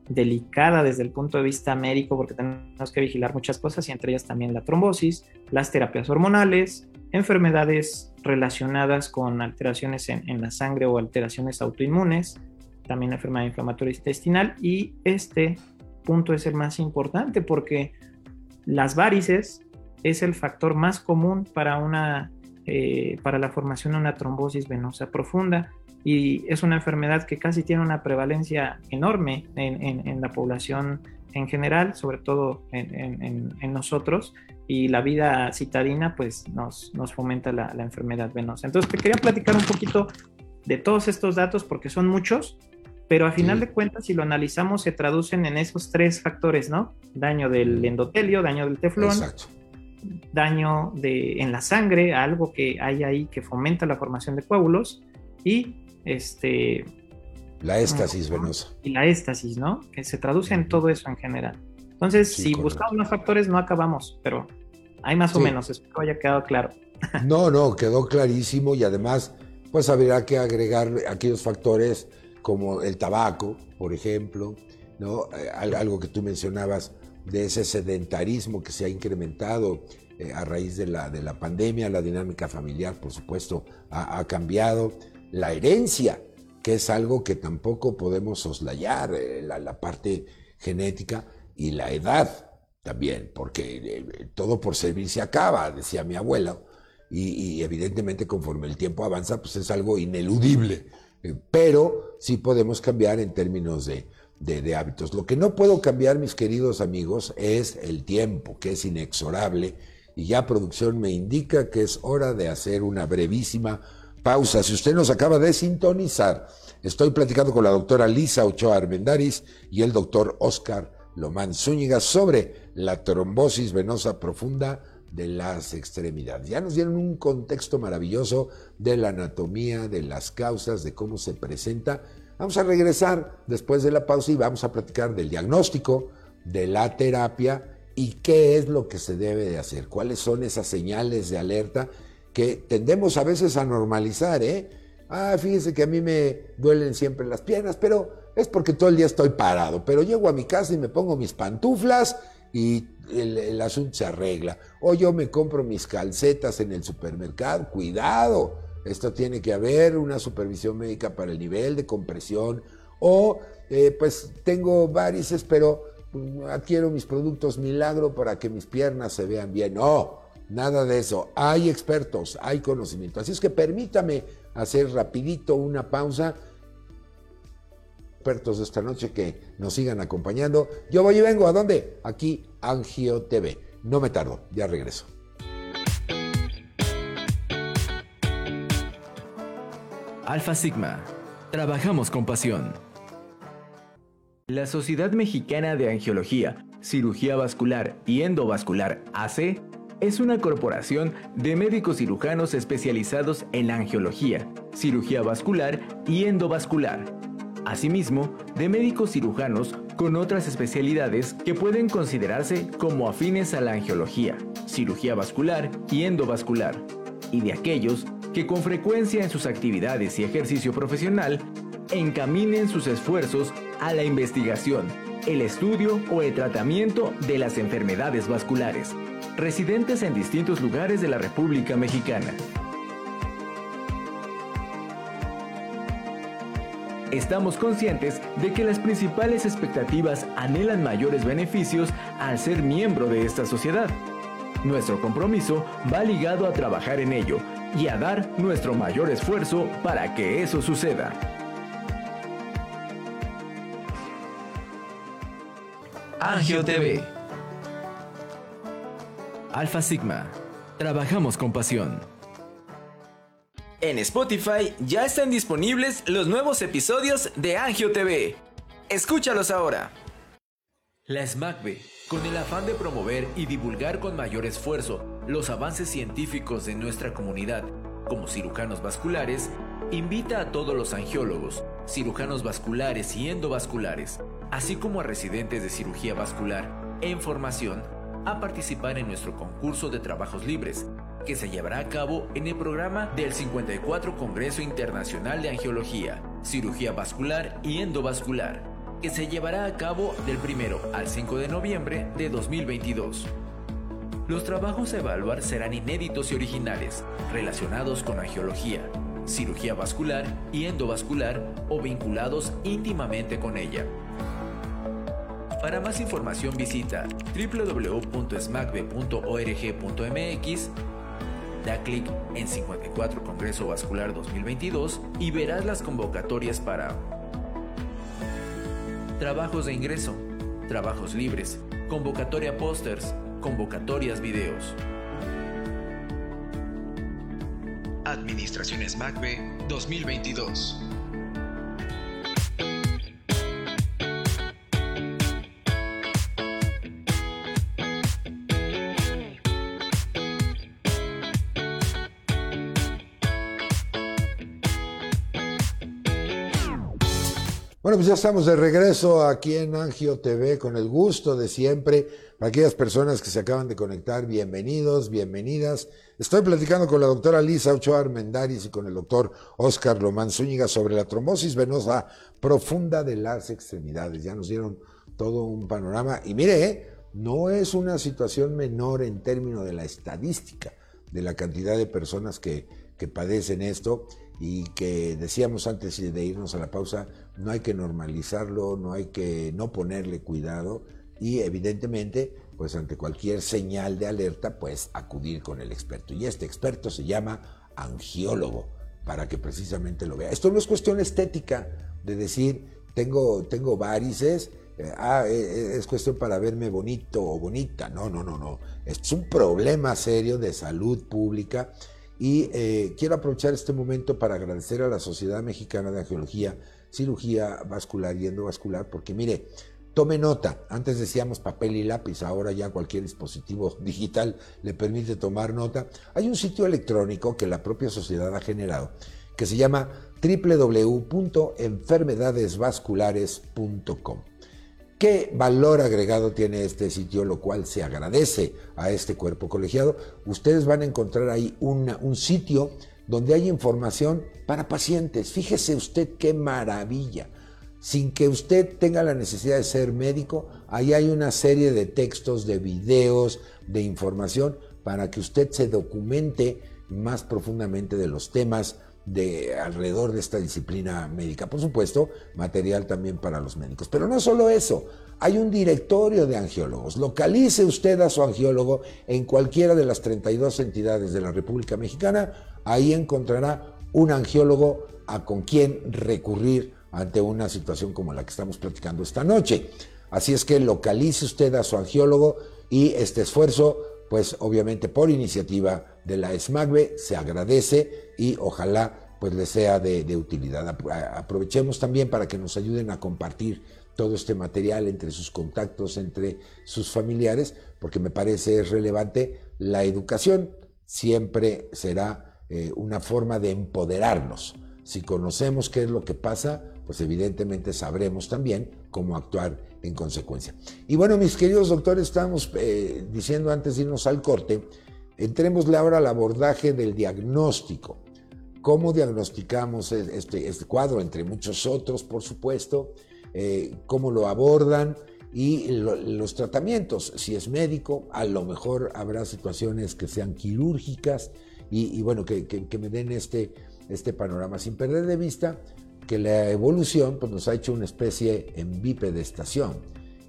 delicada desde el punto de vista médico porque tenemos que vigilar muchas cosas y entre ellas también la trombosis, las terapias hormonales, enfermedades relacionadas con alteraciones en, la sangre o alteraciones autoinmunes, también la enfermedad inflamatoria intestinal y este punto es el más importante porque las varices es el factor más común para, una, eh, para la formación de una trombosis venosa profunda. Y es una enfermedad que casi tiene una prevalencia enorme en, la población en general, sobre todo en, nosotros, y la vida citadina pues nos, nos fomenta la, enfermedad venosa. Entonces te quería platicar un poquito de todos estos datos porque son muchos, pero a final de cuentas si lo analizamos se traducen en esos tres factores, ¿no? Daño del endotelio, daño del teflón, daño de, en la sangre, algo que hay ahí que fomenta la formación de coágulos y este... La éstasis venosa. Y la éstasis, ¿no? Que se traduce en todo eso en general. Entonces, si buscamos más factores, no acabamos, pero hay más o menos, espero haya quedado claro. No, no, quedó clarísimo y además, pues habría que agregar aquellos factores como el tabaco, por ejemplo, ¿no? Eh, algo que tú mencionabas de ese sedentarismo que se ha incrementado eh, a raíz de la, de la pandemia, la dinámica familiar, por supuesto, ha, cambiado. La herencia, que es algo que tampoco podemos soslayar, eh, la, parte genética y la edad también, porque eh, todo por servir se acaba, decía mi abuela, y, evidentemente conforme el tiempo avanza, pues es algo ineludible, pero sí podemos cambiar en términos de, de, hábitos. Lo que no puedo cambiar, mis queridos amigos, es el tiempo, que es inexorable, y ya producción me indica que es hora de hacer una brevísima pausa. Si usted nos acaba de sintonizar, estoy platicando con la doctora Lisa Ochoa Armendaris y el doctor Oscar Lomán Zúñiga sobre la trombosis venosa profunda de las extremidades. Ya nos dieron un contexto maravilloso de la anatomía, de las causas, de cómo se presenta. Vamos a regresar después de la pausa y vamos a platicar del diagnóstico, de la terapia y qué es lo que se debe de hacer, cuáles son esas señales de alerta que tendemos a veces a normalizar, ¿eh? Ah, fíjese que a mí me duelen siempre las piernas, pero es porque todo el día estoy parado. Pero llego a mi casa y me pongo mis pantuflas y el, asunto se arregla. O yo me compro mis calcetas en el supermercado. Cuidado, esto tiene que haber una supervisión médica para el nivel de compresión. O eh, pues tengo varices, pero mm, adquiero mis productos milagro para que mis piernas se vean bien. No, Nada de eso. Hay expertos, hay conocimiento. Así es que permítame hacer rapidito una pausa. Expertos de esta noche que nos sigan acompañando. Yo voy y vengo. ¿A dónde? Aquí, Angio TV. No me tardo, ya regreso. Alfa Sigma. Trabajamos con pasión. La Sociedad Mexicana de Angiología, Cirugía Vascular y Endovascular AC es una corporación de médicos cirujanos especializados en angiología, cirugía vascular y endovascular. Asimismo, de médicos cirujanos con otras especialidades que pueden considerarse como afines a la angiología, cirugía vascular y endovascular, y de aquellos que con frecuencia en sus actividades y ejercicio profesional encaminen sus esfuerzos a la investigación, el estudio o el tratamiento de las enfermedades vasculares residentes en distintos lugares de la República Mexicana. Estamos conscientes de que las principales expectativas anhelan mayores beneficios al ser miembro de esta sociedad. Nuestro compromiso va ligado a trabajar en ello y a dar nuestro mayor esfuerzo para que eso suceda. Angio TV Alfa Sigma. Trabajamos con pasión. En Spotify ya están disponibles los nuevos episodios de Angio TV. Escúchalos ahora. La SMACB, con el afán de promover y divulgar con mayor esfuerzo los avances científicos de nuestra comunidad, como cirujanos vasculares, invita a todos los angiólogos, cirujanos vasculares y endovasculares, así como a residentes de cirugía vascular en formación, a participar en nuestro concurso de trabajos libres, que se llevará a cabo en el programa del 54 Congreso Internacional de Angiología, Cirugía Vascular y Endovascular, que se llevará a cabo del 1 al 5 de noviembre de 2022. Los trabajos a evaluar serán inéditos y originales, relacionados con angiología, cirugía vascular y endovascular o vinculados íntimamente con ella. Para más información visita www.smacbe.org.mx, da clic en 54 Congreso Vascular 2022 y verás las convocatorias para trabajos de ingreso, trabajos libres, convocatoria pósters, convocatorias videos. Administraciones MACBE 2022. Pues ya estamos de regreso aquí en Angio TV con el gusto de siempre. Para aquellas personas que se acaban de conectar, bienvenidos, bienvenidas. Estoy platicando con la doctora Lisa Ochoa Armendaris y con el doctor Oscar Lomán Zúñiga sobre la trombosis venosa profunda de las extremidades. Ya nos dieron todo un panorama. Y mire, ¿eh? no es una situación menor en términos de la estadística, de la cantidad de personas que, que padecen esto y que decíamos antes de irnos a la pausa, no hay que normalizarlo, no hay que no ponerle cuidado y evidentemente, pues ante cualquier señal de alerta, pues acudir con el experto. Y este experto se llama angiólogo, para que precisamente lo vea. Esto no es cuestión estética, de decir, tengo, tengo varices, eh, ah, eh, eh, es cuestión para verme bonito o bonita. No, no, no, no. Es un problema serio de salud pública y quiero aprovechar este momento para agradecer a la Sociedad Mexicana de Angiología cirugía vascular y endovascular, porque mire, tome nota, antes decíamos papel y lápiz, ahora ya cualquier dispositivo digital le permite tomar nota. Hay un sitio electrónico que la propia sociedad ha generado, que se llama www.enfermedadesvasculares.com. ¿Qué valor agregado tiene este sitio, lo cual se agradece a este cuerpo colegiado? Ustedes van a encontrar ahí un sitio donde hay información para pacientes. Fíjese usted qué maravilla. Sin que usted tenga la necesidad de ser médico, ahí hay una serie de textos, de videos, de información para que usted se documente más profundamente de los temas de alrededor de esta disciplina médica. Por supuesto, material también para los médicos. Pero no solo eso, hay un directorio de angiólogos. Localice usted a su angiólogo en cualquiera de las 32 entidades de la República Mexicana. Ahí encontrará un angiólogo a con quien recurrir ante una situación como la que estamos platicando esta noche. Así es que localice usted a su angiólogo y este esfuerzo, pues obviamente por iniciativa de la SMAGBE, se agradece y ojalá pues le sea de utilidad. Aprovechemos también para que nos ayuden a compartir todo este material entre sus contactos, entre sus familiares, porque me parece relevante. La educación siempre será eh, una forma de empoderarnos. Si conocemos qué es lo que pasa, pues evidentemente sabremos también cómo actuar en consecuencia. Y bueno, mis queridos doctores, estamos eh, diciendo antes de irnos al corte, entrémosle ahora al abordaje del diagnóstico. ¿Cómo diagnosticamos este, este cuadro, entre muchos otros, por supuesto? Eh, ¿Cómo lo abordan? y los tratamientos, si es médico, a lo mejor habrá situaciones que sean quirúrgicas y, bueno, que, me den este, este panorama, sin perder de vista que la evolución pues, nos ha hecho una especie en bipedestación.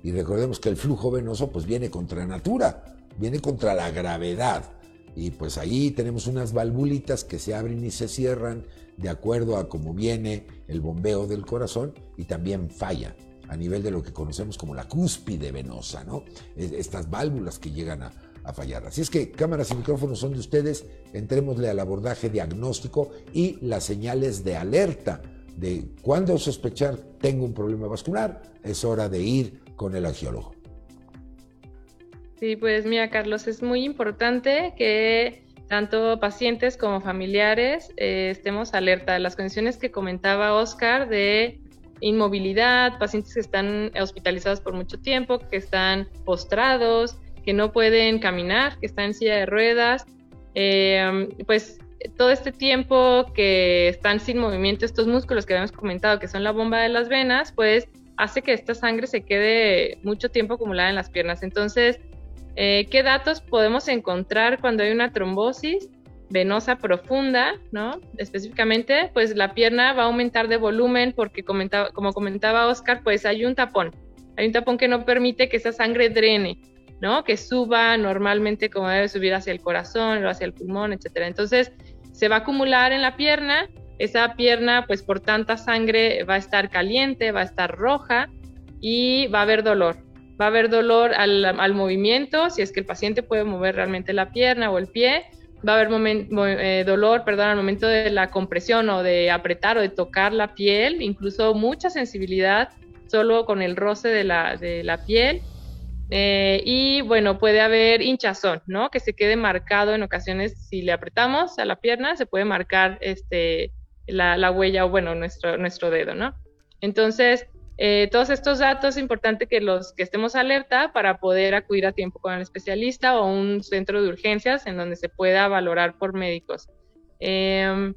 Y recordemos que el flujo venoso pues, viene contra natura, viene contra la gravedad. Y pues ahí tenemos unas valvulitas que se abren y se cierran de acuerdo a cómo viene el bombeo del corazón y también falla a nivel de lo que conocemos como la cúspide venosa, ¿no? Estas válvulas que llegan a, fallar. Así es que cámaras y micrófonos son de ustedes, entrémosle al abordaje diagnóstico y las señales de alerta de cuando sospechar tengo un problema vascular, es hora de ir con el angiólogo. Sí, pues mira, Carlos, es muy importante que tanto pacientes como familiares eh, estemos alerta de las condiciones que comentaba Oscar de inmovilidad, pacientes que están hospitalizados por mucho tiempo, que están postrados, que no pueden caminar, que están en silla de ruedas, eh, pues todo este tiempo que están sin movimiento estos músculos que habíamos comentado, que son la bomba de las venas, pues hace que esta sangre se quede mucho tiempo acumulada en las piernas. Entonces, eh, ¿qué datos podemos encontrar cuando hay una trombosis venosa profunda, ¿no? Específicamente, pues la pierna va a aumentar de volumen porque como comentaba Oscar, pues hay un tapón. Hay un tapón que no permite que esa sangre drene, ¿no? Que suba normalmente como debe subir hacia el corazón o hacia el pulmón, etcétera. Entonces, se va a acumular en la pierna, esa pierna pues por tanta sangre va a estar caliente, va a estar roja y va a haber dolor. Va a haber dolor al, movimiento, si es que el paciente puede mover realmente la pierna o el pie, va a haber eh, dolor, perdón, al momento de la compresión o de apretar o de tocar la piel, incluso mucha sensibilidad solo con el roce de la, de la piel eh, y bueno, puede haber hinchazón, ¿no? Que se quede marcado en ocasiones, si le apretamos a la pierna, se puede marcar este, la, huella o bueno, nuestro, nuestro dedo, ¿no? Entonces, eh, todos estos datos es importante que los que estemos alerta para poder acudir a tiempo con el especialista o un centro de urgencias en donde se pueda valorar por médicos. Em,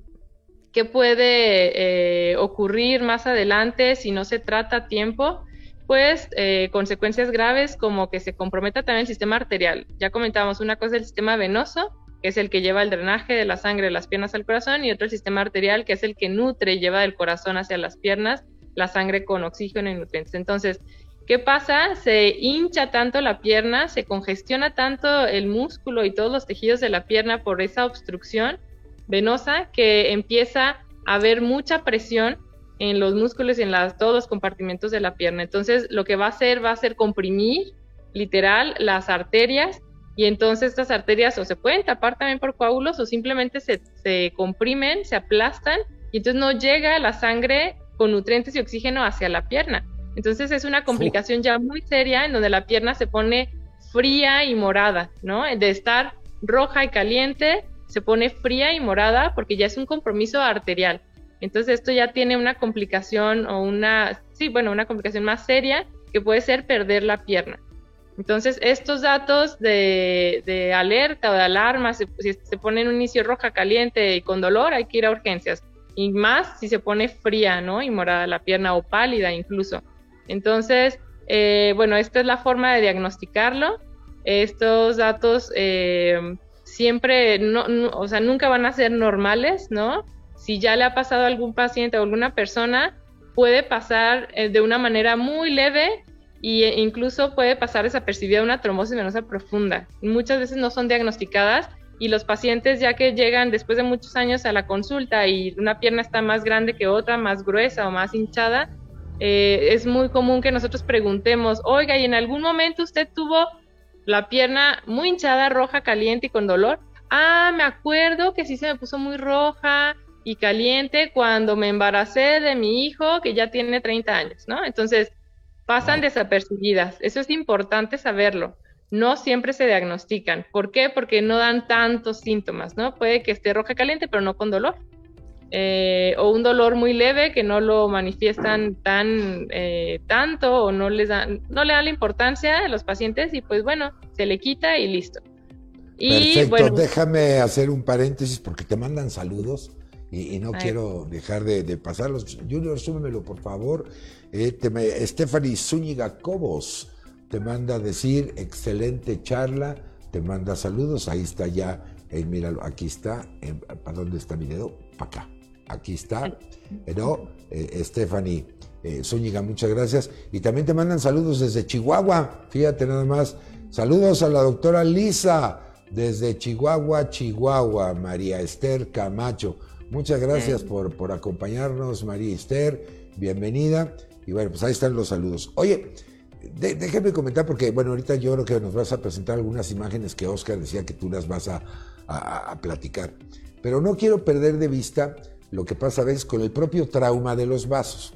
¿Qué puede eh, ocurrir más adelante si no se trata a tiempo? pues consecuencias graves como que se comprometa también el sistema arterial. Ya comentábamos, una cosa es el sistema venoso, que es el que lleva el drenaje de la sangre de las piernas al corazón, y otro el sistema arterial, que es el que nutre y lleva del corazón hacia las piernas la sangre con oxígeno y nutrientes. Entonces, ¿qué pasa? Se hincha tanto la pierna, se congestiona tanto el músculo y todos los tejidos de la pierna por esa obstrucción venosa que empieza a haber mucha presión en los músculos y en todos los compartimentos de la pierna. Entonces, lo que va a hacer va a ser comprimir, literal, las arterias y entonces estas arterias o se pueden tapar también por coágulos o simplemente se, se comprimen, se aplastan y entonces no llega la sangre con nutrientes y oxígeno hacia la pierna. Entonces es una complicación ya muy seria en donde la pierna se pone fría y morada, ¿no? De estar roja y caliente, se pone fría y morada porque ya es un compromiso arterial. Entonces esto ya tiene una complicación o una, sí, bueno, una complicación más seria que puede ser perder la pierna. Entonces estos datos de, alerta o de alarma, si, se pone en un inicio roja, caliente y con dolor, hay que ir a urgencias. Y más si se pone fría, ¿no? Y morada la pierna o pálida incluso. Entonces, eh, bueno, esta es la forma de diagnosticarlo. Estos datos eh, siempre, no, o sea, nunca van a ser normales, ¿no? si ya le ha pasado a algún paciente o alguna persona, puede pasar eh, de una manera muy leve e incluso puede pasar desapercibida una trombosis venosa profunda. Muchas veces no son diagnosticadas y los pacientes ya que llegan después de muchos años a la consulta y una pierna está más grande que otra, más gruesa o más hinchada, eh, es muy común que nosotros preguntemos, oiga, ¿y en algún momento usted tuvo la pierna muy hinchada, roja, caliente y con dolor? Ah, me acuerdo que sí se me puso muy roja, y caliente cuando me embaracé de mi hijo que ya tiene 30 años, ¿no? Entonces, pasan desapercibidas. Eso es importante saberlo. No siempre se diagnostican. ¿Por qué? Porque no dan tantos síntomas, ¿no? Puede que esté roja caliente, pero no con dolor. Eh, o un dolor muy leve que no lo manifiestan tan eh, tanto o no les dan, no le dan la importancia a los pacientes y pues bueno, se le quita y listo. Y, Perfecto, déjame hacer un paréntesis porque te mandan saludos y, no quiero dejar de, pasarlos. Junior, súmemelo, por favor. Eh, Stephanie Zúñiga Cobos te manda a decir, excelente charla, te manda saludos, ahí está ya, eh, míralo, aquí está, ¿para dónde está mi dedo? Para acá, aquí está, ¿no? Eh, Stephanie eh, Zúñiga, muchas gracias. Y también te mandan saludos desde Chihuahua, fíjate nada más, saludos a la doctora Lisa, desde Chihuahua, Chihuahua, María Esther Camacho. Muchas gracias por, por acompañarnos, María Esther. Bienvenida. Y bueno, pues ahí están los saludos. Oye, déjeme comentar porque, bueno, ahorita yo creo que nos vas a presentar algunas imágenes que Oscar decía que tú las vas a, a platicar. Pero no quiero perder de vista lo que pasa a veces con el propio trauma de los vasos.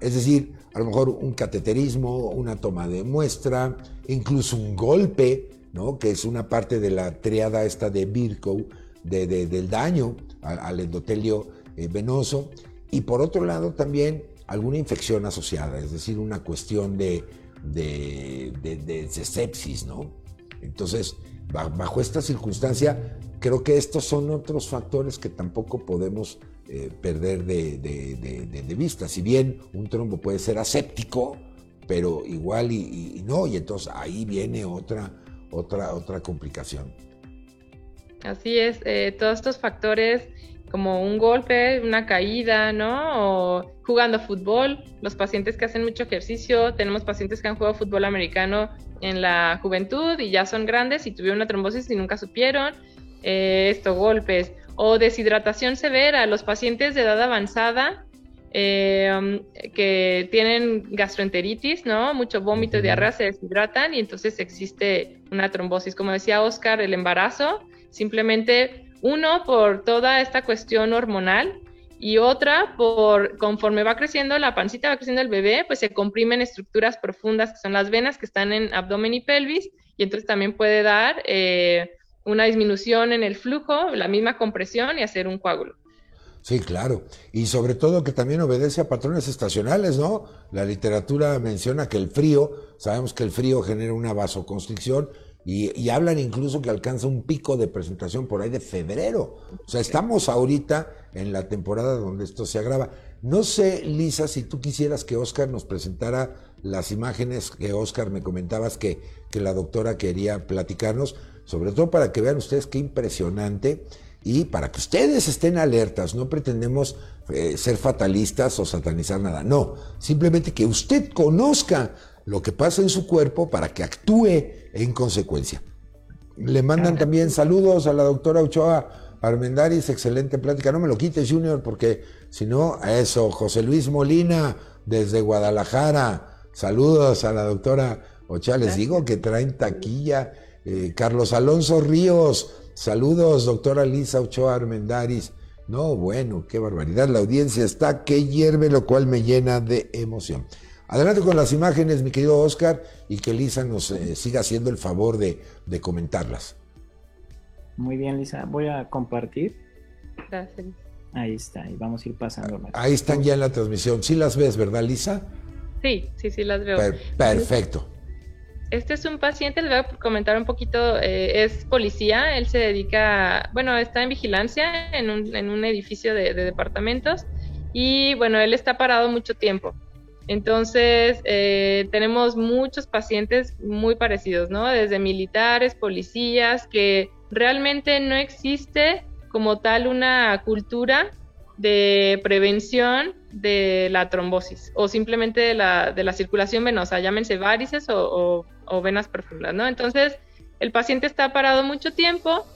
Es decir, a lo mejor un cateterismo, una toma de muestra, incluso un golpe, ¿no? que es una parte de la triada esta de Virchow, de, del daño al, endotelio eh, venoso. Y por otro lado también alguna infección asociada, es decir, una cuestión de, de, de sepsis, ¿no? Entonces, bajo esta circunstancia, creo que estos son otros factores que tampoco podemos eh, perder de, vista. Si bien un trombo puede ser aséptico, pero igual y, no, y entonces ahí viene otra, otra, otra complicación. Así es, eh, todos estos factores como un golpe, una caída, ¿no? O jugando fútbol, los pacientes que hacen mucho ejercicio, tenemos pacientes que han jugado fútbol americano en la juventud y ya son grandes y tuvieron una trombosis y nunca supieron, eh, estos golpes, o deshidratación severa, los pacientes de edad avanzada eh, um, que tienen gastroenteritis, ¿no? Mucho vómito diarrea se deshidratan y entonces existe una trombosis. Como decía Oscar, el embarazo, simplemente uno por toda esta cuestión hormonal y otra por conforme va creciendo la pancita, va creciendo el bebé, pues se comprimen estructuras profundas que son las venas que están en abdomen y pelvis y entonces también puede dar eh, una disminución en el flujo, la misma compresión y hacer un coágulo. Sí, claro. Y sobre todo que también obedece a patrones estacionales, ¿no? La literatura menciona que el frío, sabemos que el frío genera una vasoconstricción y, hablan incluso que alcanza un pico de presentación por ahí de febrero. O sea, estamos ahorita en la temporada donde esto se agrava. No sé, Lisa, si tú quisieras que Oscar nos presentara las imágenes que Oscar me comentabas que, que la doctora quería platicarnos sobre todo para que vean ustedes qué impresionante y para que ustedes estén alertas, no pretendemos eh, ser fatalistas o satanizar nada, no, simplemente que usted conozca lo que pasa en su cuerpo para que actúe en consecuencia. Le mandan también saludos a la doctora Ochoa Armendaris, excelente plática, no me lo quites Junior, porque si no, a eso, José Luis Molina desde Guadalajara, saludos a la doctora Ochoa, les digo que traen taquilla eh, Carlos Alonso Ríos, saludos, doctora Lisa Ochoa Armendaris. No, bueno, qué barbaridad. La audiencia está que hierve, lo cual me llena de emoción. Adelante con las imágenes, mi querido Oscar, y que Lisa nos eh, siga haciendo el favor de, comentarlas. Muy bien, Lisa. Voy a compartir. Gracias. Ahí está, y vamos a ir pasando. Ahí están ya en la transmisión. Sí las ves, ¿verdad, Lisa? Sí, sí, sí las veo. perfecto. Este es un paciente, les voy a comentar un poquito, eh, es policía, él se dedica, bueno, está en vigilancia en un, en un edificio de, departamentos y bueno, él está parado mucho tiempo. Entonces, eh, tenemos muchos pacientes muy parecidos, ¿no? Desde militares, policías, que realmente no existe como tal una cultura de prevención de la trombosis o simplemente de la, de la circulación venosa, llámense varices o, venas profundas, ¿no? Entonces, el paciente está parado mucho tiempo,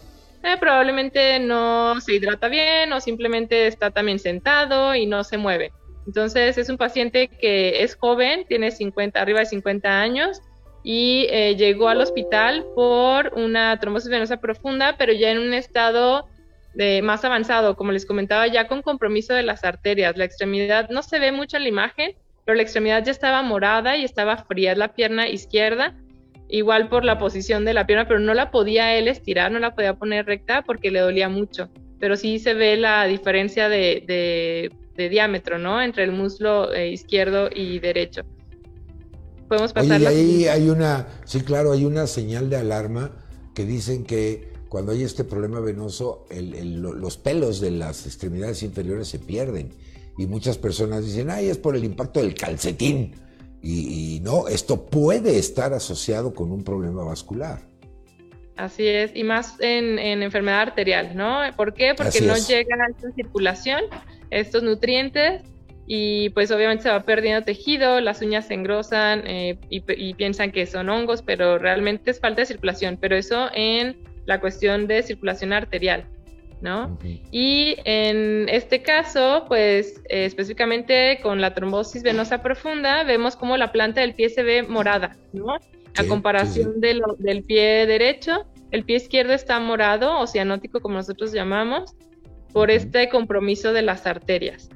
eh, probablemente no se hidrata bien o simplemente está también sentado y no se mueve. Entonces, es un paciente que es joven, tiene 50, arriba de 50 años y eh, llegó al hospital por una trombosis venosa profunda, pero ya en un estado más avanzado, como les comentaba, ya con compromiso de las arterias. La extremidad no se ve mucho en la imagen, pero la extremidad ya estaba morada y estaba fría, la pierna izquierda, igual por la posición de la pierna, pero no la podía él estirar, no la podía poner recta porque le dolía mucho. Pero sí se ve la diferencia de, diámetro, ¿no? Entre el muslo eh, izquierdo y derecho. Podemos pasar. Oye, ahí hay una, sí, claro, hay una señal de alarma que dicen que cuando hay este problema venoso, los pelos de las extremidades inferiores se pierden. Y muchas personas dicen, ay, es por el impacto del calcetín. Y, no, esto puede estar asociado con un problema vascular. Así es, y más en, enfermedad arterial, ¿no? ¿Por qué? Porque no llegan a esta circulación estos nutrientes y pues obviamente se va perdiendo tejido, las uñas se engrosan eh, y, y, piensan que son hongos, pero realmente es falta de circulación, pero eso en la cuestión de circulación arterial. ¿no? Y en este caso, pues eh, específicamente con la trombosis venosa profunda, vemos como la planta del pie se ve morada, ¿no? A comparación del pie derecho, el pie izquierdo está morado o cianótico, como nosotros llamamos, por este compromiso de las arterias.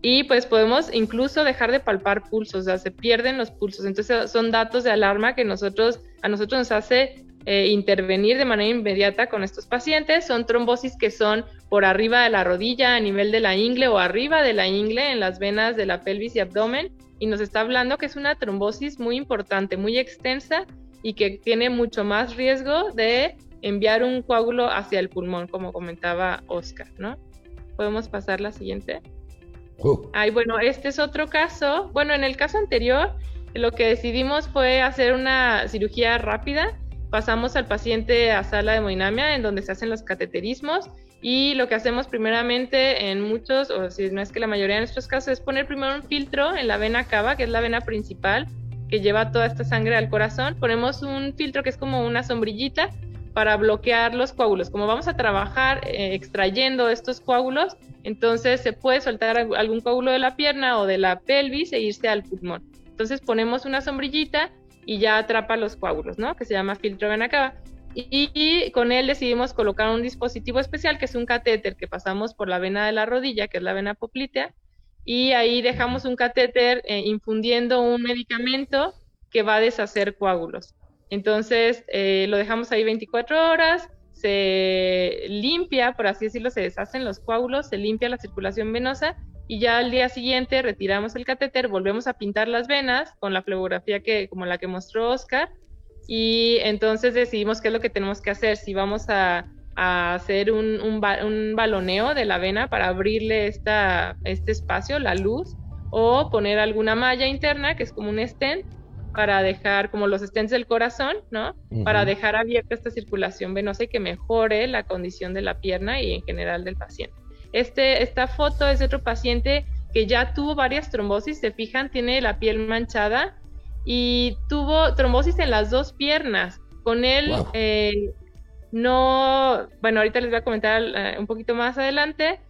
Y pues podemos incluso dejar de palpar pulsos, o sea, se pierden los pulsos. Entonces son datos de alarma que nosotros, a nosotros nos hace eh, intervenir de manera inmediata con estos pacientes. Son trombosis que son por arriba de la rodilla, a nivel de la ingle o arriba de la ingle en las venas de la pelvis y abdomen. Y nos está hablando que es una trombosis muy importante, muy extensa y que tiene mucho más riesgo de enviar un coágulo hacia el pulmón, como comentaba Oscar, ¿no? Podemos pasar la siguiente. Oh. Ay, bueno, este es otro caso. Bueno, en el caso anterior, lo que decidimos fue hacer una cirugía rápida. Pasamos al paciente a sala de hemodinamia, en donde se hacen los cateterismos. Y lo que hacemos primeramente en muchos, o si no es que la mayoría de nuestros casos, es poner primero un filtro en la vena cava, que es la vena principal, que lleva toda esta sangre al corazón. Ponemos un filtro que es como una sombrillita para bloquear los coágulos. Como vamos a trabajar eh, extrayendo estos coágulos, entonces se puede soltar algún coágulo de la pierna o de la pelvis e irse al pulmón. Entonces ponemos una sombrillita y ya atrapa los coágulos, ¿no? Que se llama filtro vena cava. Y, con él decidimos colocar un dispositivo especial que es un catéter que pasamos por la vena de la rodilla, que es la vena poplitea, y ahí dejamos un catéter eh, infundiendo un medicamento que va a deshacer coágulos. Entonces eh, lo dejamos ahí 24 horas, se limpia, por así decirlo, se deshacen los coágulos, se limpia la circulación venosa y ya al día siguiente retiramos el catéter, volvemos a pintar las venas con la flebografía que, como la que mostró Oscar, y entonces decidimos qué es lo que tenemos que hacer, si vamos a, hacer un, un, baloneo de la vena para abrirle esta, este espacio, la luz, o poner alguna malla interna, que es como un stent, para dejar, como los stents del corazón, ¿no? Para dejar abierta esta circulación venosa y que mejore la condición de la pierna y en general del paciente. Este, esta foto es de otro paciente que ya tuvo varias trombosis, se fijan, tiene la piel manchada y tuvo trombosis en las dos piernas. Con él eh, no, bueno, ahorita les voy a comentar eh, un poquito más adelante.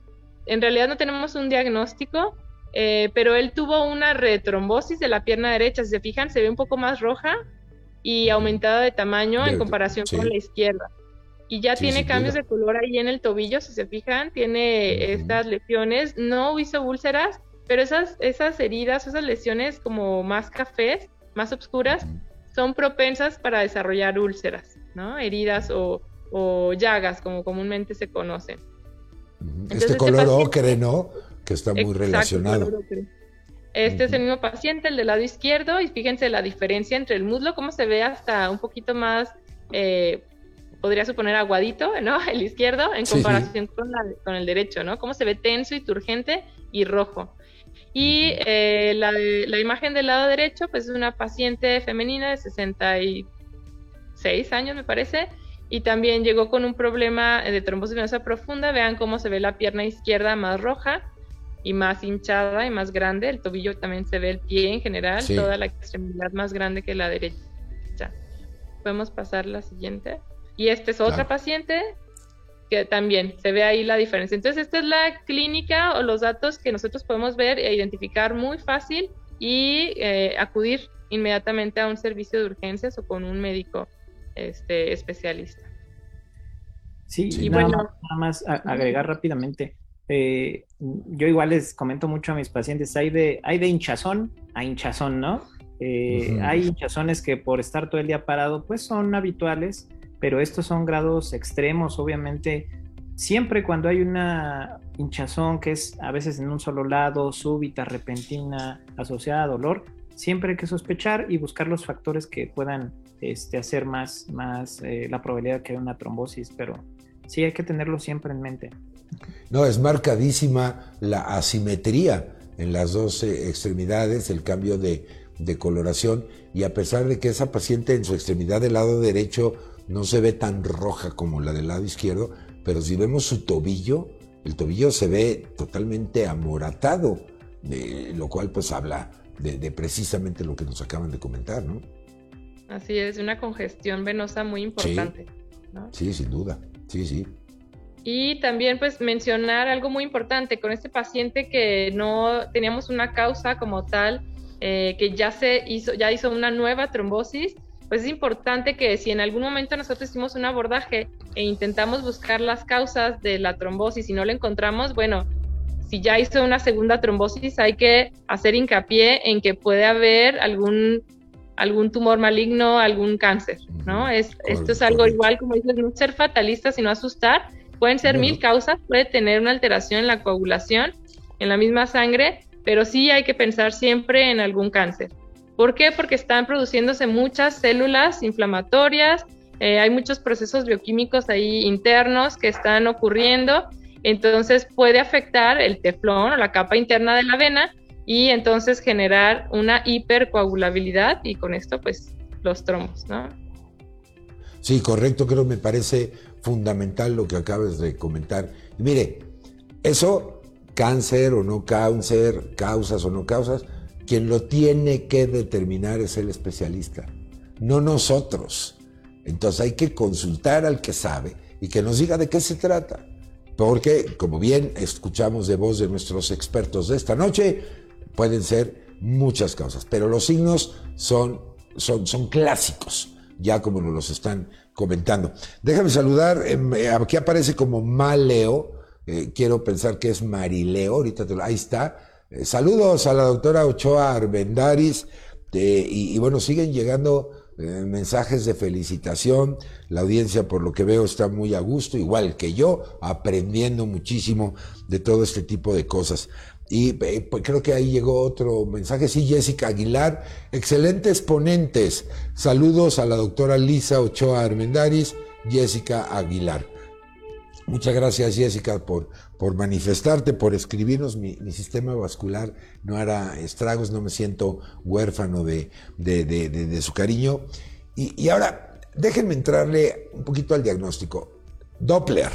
En realidad no tenemos un diagnóstico, eh, pero él tuvo una retrombosis de la pierna derecha, si se fijan, se ve un poco más roja y aumentada de tamaño en comparación con la izquierda. Y ya tiene cambios de color ahí en el tobillo, si se fijan, tiene estas lesiones, no hizo úlceras, pero esas, esas heridas, esas lesiones como más cafés, más oscuras, son propensas para desarrollar úlceras, ¿no? Heridas o, o llagas, como comúnmente se conocen. este, este color ocre, ¿no? que está muy relacionado. Este es el mismo paciente, el del lado izquierdo, y fíjense la diferencia entre el muslo, cómo se ve hasta un poquito más, eh, podría suponer aguadito, ¿no? El izquierdo, en comparación Con, el derecho, ¿no? Cómo se ve tenso y turgente y rojo. Y eh, la, la, imagen del lado derecho, pues es una paciente femenina de 66 años, me parece, y también llegó con un problema de trombosis venosa profunda. Vean cómo se ve la pierna izquierda más roja y más hinchada y más grande. El tobillo también se ve el pie en general, toda la extremidad más grande que la derecha. Podemos pasar la siguiente. Y este es otra paciente que también se ve ahí la diferencia. Entonces, esta es la clínica o los datos que nosotros podemos ver e identificar muy fácil y eh, acudir inmediatamente a un servicio de urgencias o con un médico este, especialista. Sí, y bueno, nada más agregar rápidamente. Eh, yo igual les comento mucho a mis pacientes, hay de, hay de hinchazón a hinchazón, ¿no? Eh, hay hinchazones que por estar todo el día parado, pues son habituales, pero estos son grados extremos, obviamente. Siempre cuando hay una hinchazón que es a veces en un solo lado, súbita, repentina, asociada a dolor, siempre hay que sospechar y buscar los factores que puedan este, hacer más, eh, la probabilidad de que haya una trombosis, pero sí hay que tenerlo siempre en mente. No, es marcadísima la asimetría en las dos eh, extremidades, el cambio de, coloración, y a pesar de que esa paciente en su extremidad del lado derecho no se ve tan roja como la del lado izquierdo, pero si vemos su tobillo, el tobillo se ve totalmente amoratado, de, lo cual pues habla de, precisamente lo que nos acaban de comentar, ¿no? Así es, una congestión venosa muy importante. Sí, sí sin duda, sí, sí. Y también pues mencionar algo muy importante con este paciente que no teníamos una causa como tal, eh, que ya se hizo, ya hizo una nueva trombosis, pues es importante que si en algún momento nosotros hicimos un abordaje e intentamos buscar las causas de la trombosis y no la encontramos, bueno, si ya hizo una segunda trombosis hay que hacer hincapié en que puede haber algún algún tumor maligno, algún cáncer, ¿no? Es, esto es algo igual, como dices, no ser fatalista, sino asustar, Pueden ser mil causas, puede tener una alteración en la coagulación, en la misma sangre, pero sí hay que pensar siempre en algún cáncer. ¿Por qué? Porque están produciéndose muchas células inflamatorias, eh, hay muchos procesos bioquímicos ahí internos que están ocurriendo, entonces puede afectar el teflón o la capa interna de la vena y entonces generar una hipercoagulabilidad y con esto pues los trombos, ¿no? Sí, correcto, creo me parece fundamental lo que acabas de comentar. Mire, eso, cáncer o no cáncer, causas o no causas, quien lo tiene que determinar es el especialista, no nosotros. Entonces hay que consultar al que sabe y que nos diga de qué se trata. Porque, como bien escuchamos de voz de nuestros expertos de esta noche, pueden ser muchas causas, pero los signos son, son, son clásicos, ya como nos los están comentando. Déjame saludar, em, eh, aquí aparece como Maleo, eh, quiero pensar que es Marileo, ahorita te lo, ahí está. Eh, saludos a la doctora Ochoa Arbendaris, y, bueno, siguen llegando mensajes de felicitación, la audiencia por lo que veo está muy a gusto, igual que yo, aprendiendo muchísimo de todo este tipo de cosas. Y pues, creo que ahí llegó otro mensaje. Sí, Jessica Aguilar, excelentes ponentes. Saludos a la doctora Lisa Ochoa Armendaris, Jessica Aguilar. Muchas gracias, Jessica, por, por manifestarte, por escribirnos. Mi, sistema vascular no hará estragos, no me siento huérfano de, de, su cariño. Y, y ahora, déjenme entrarle un poquito al diagnóstico. Doppler,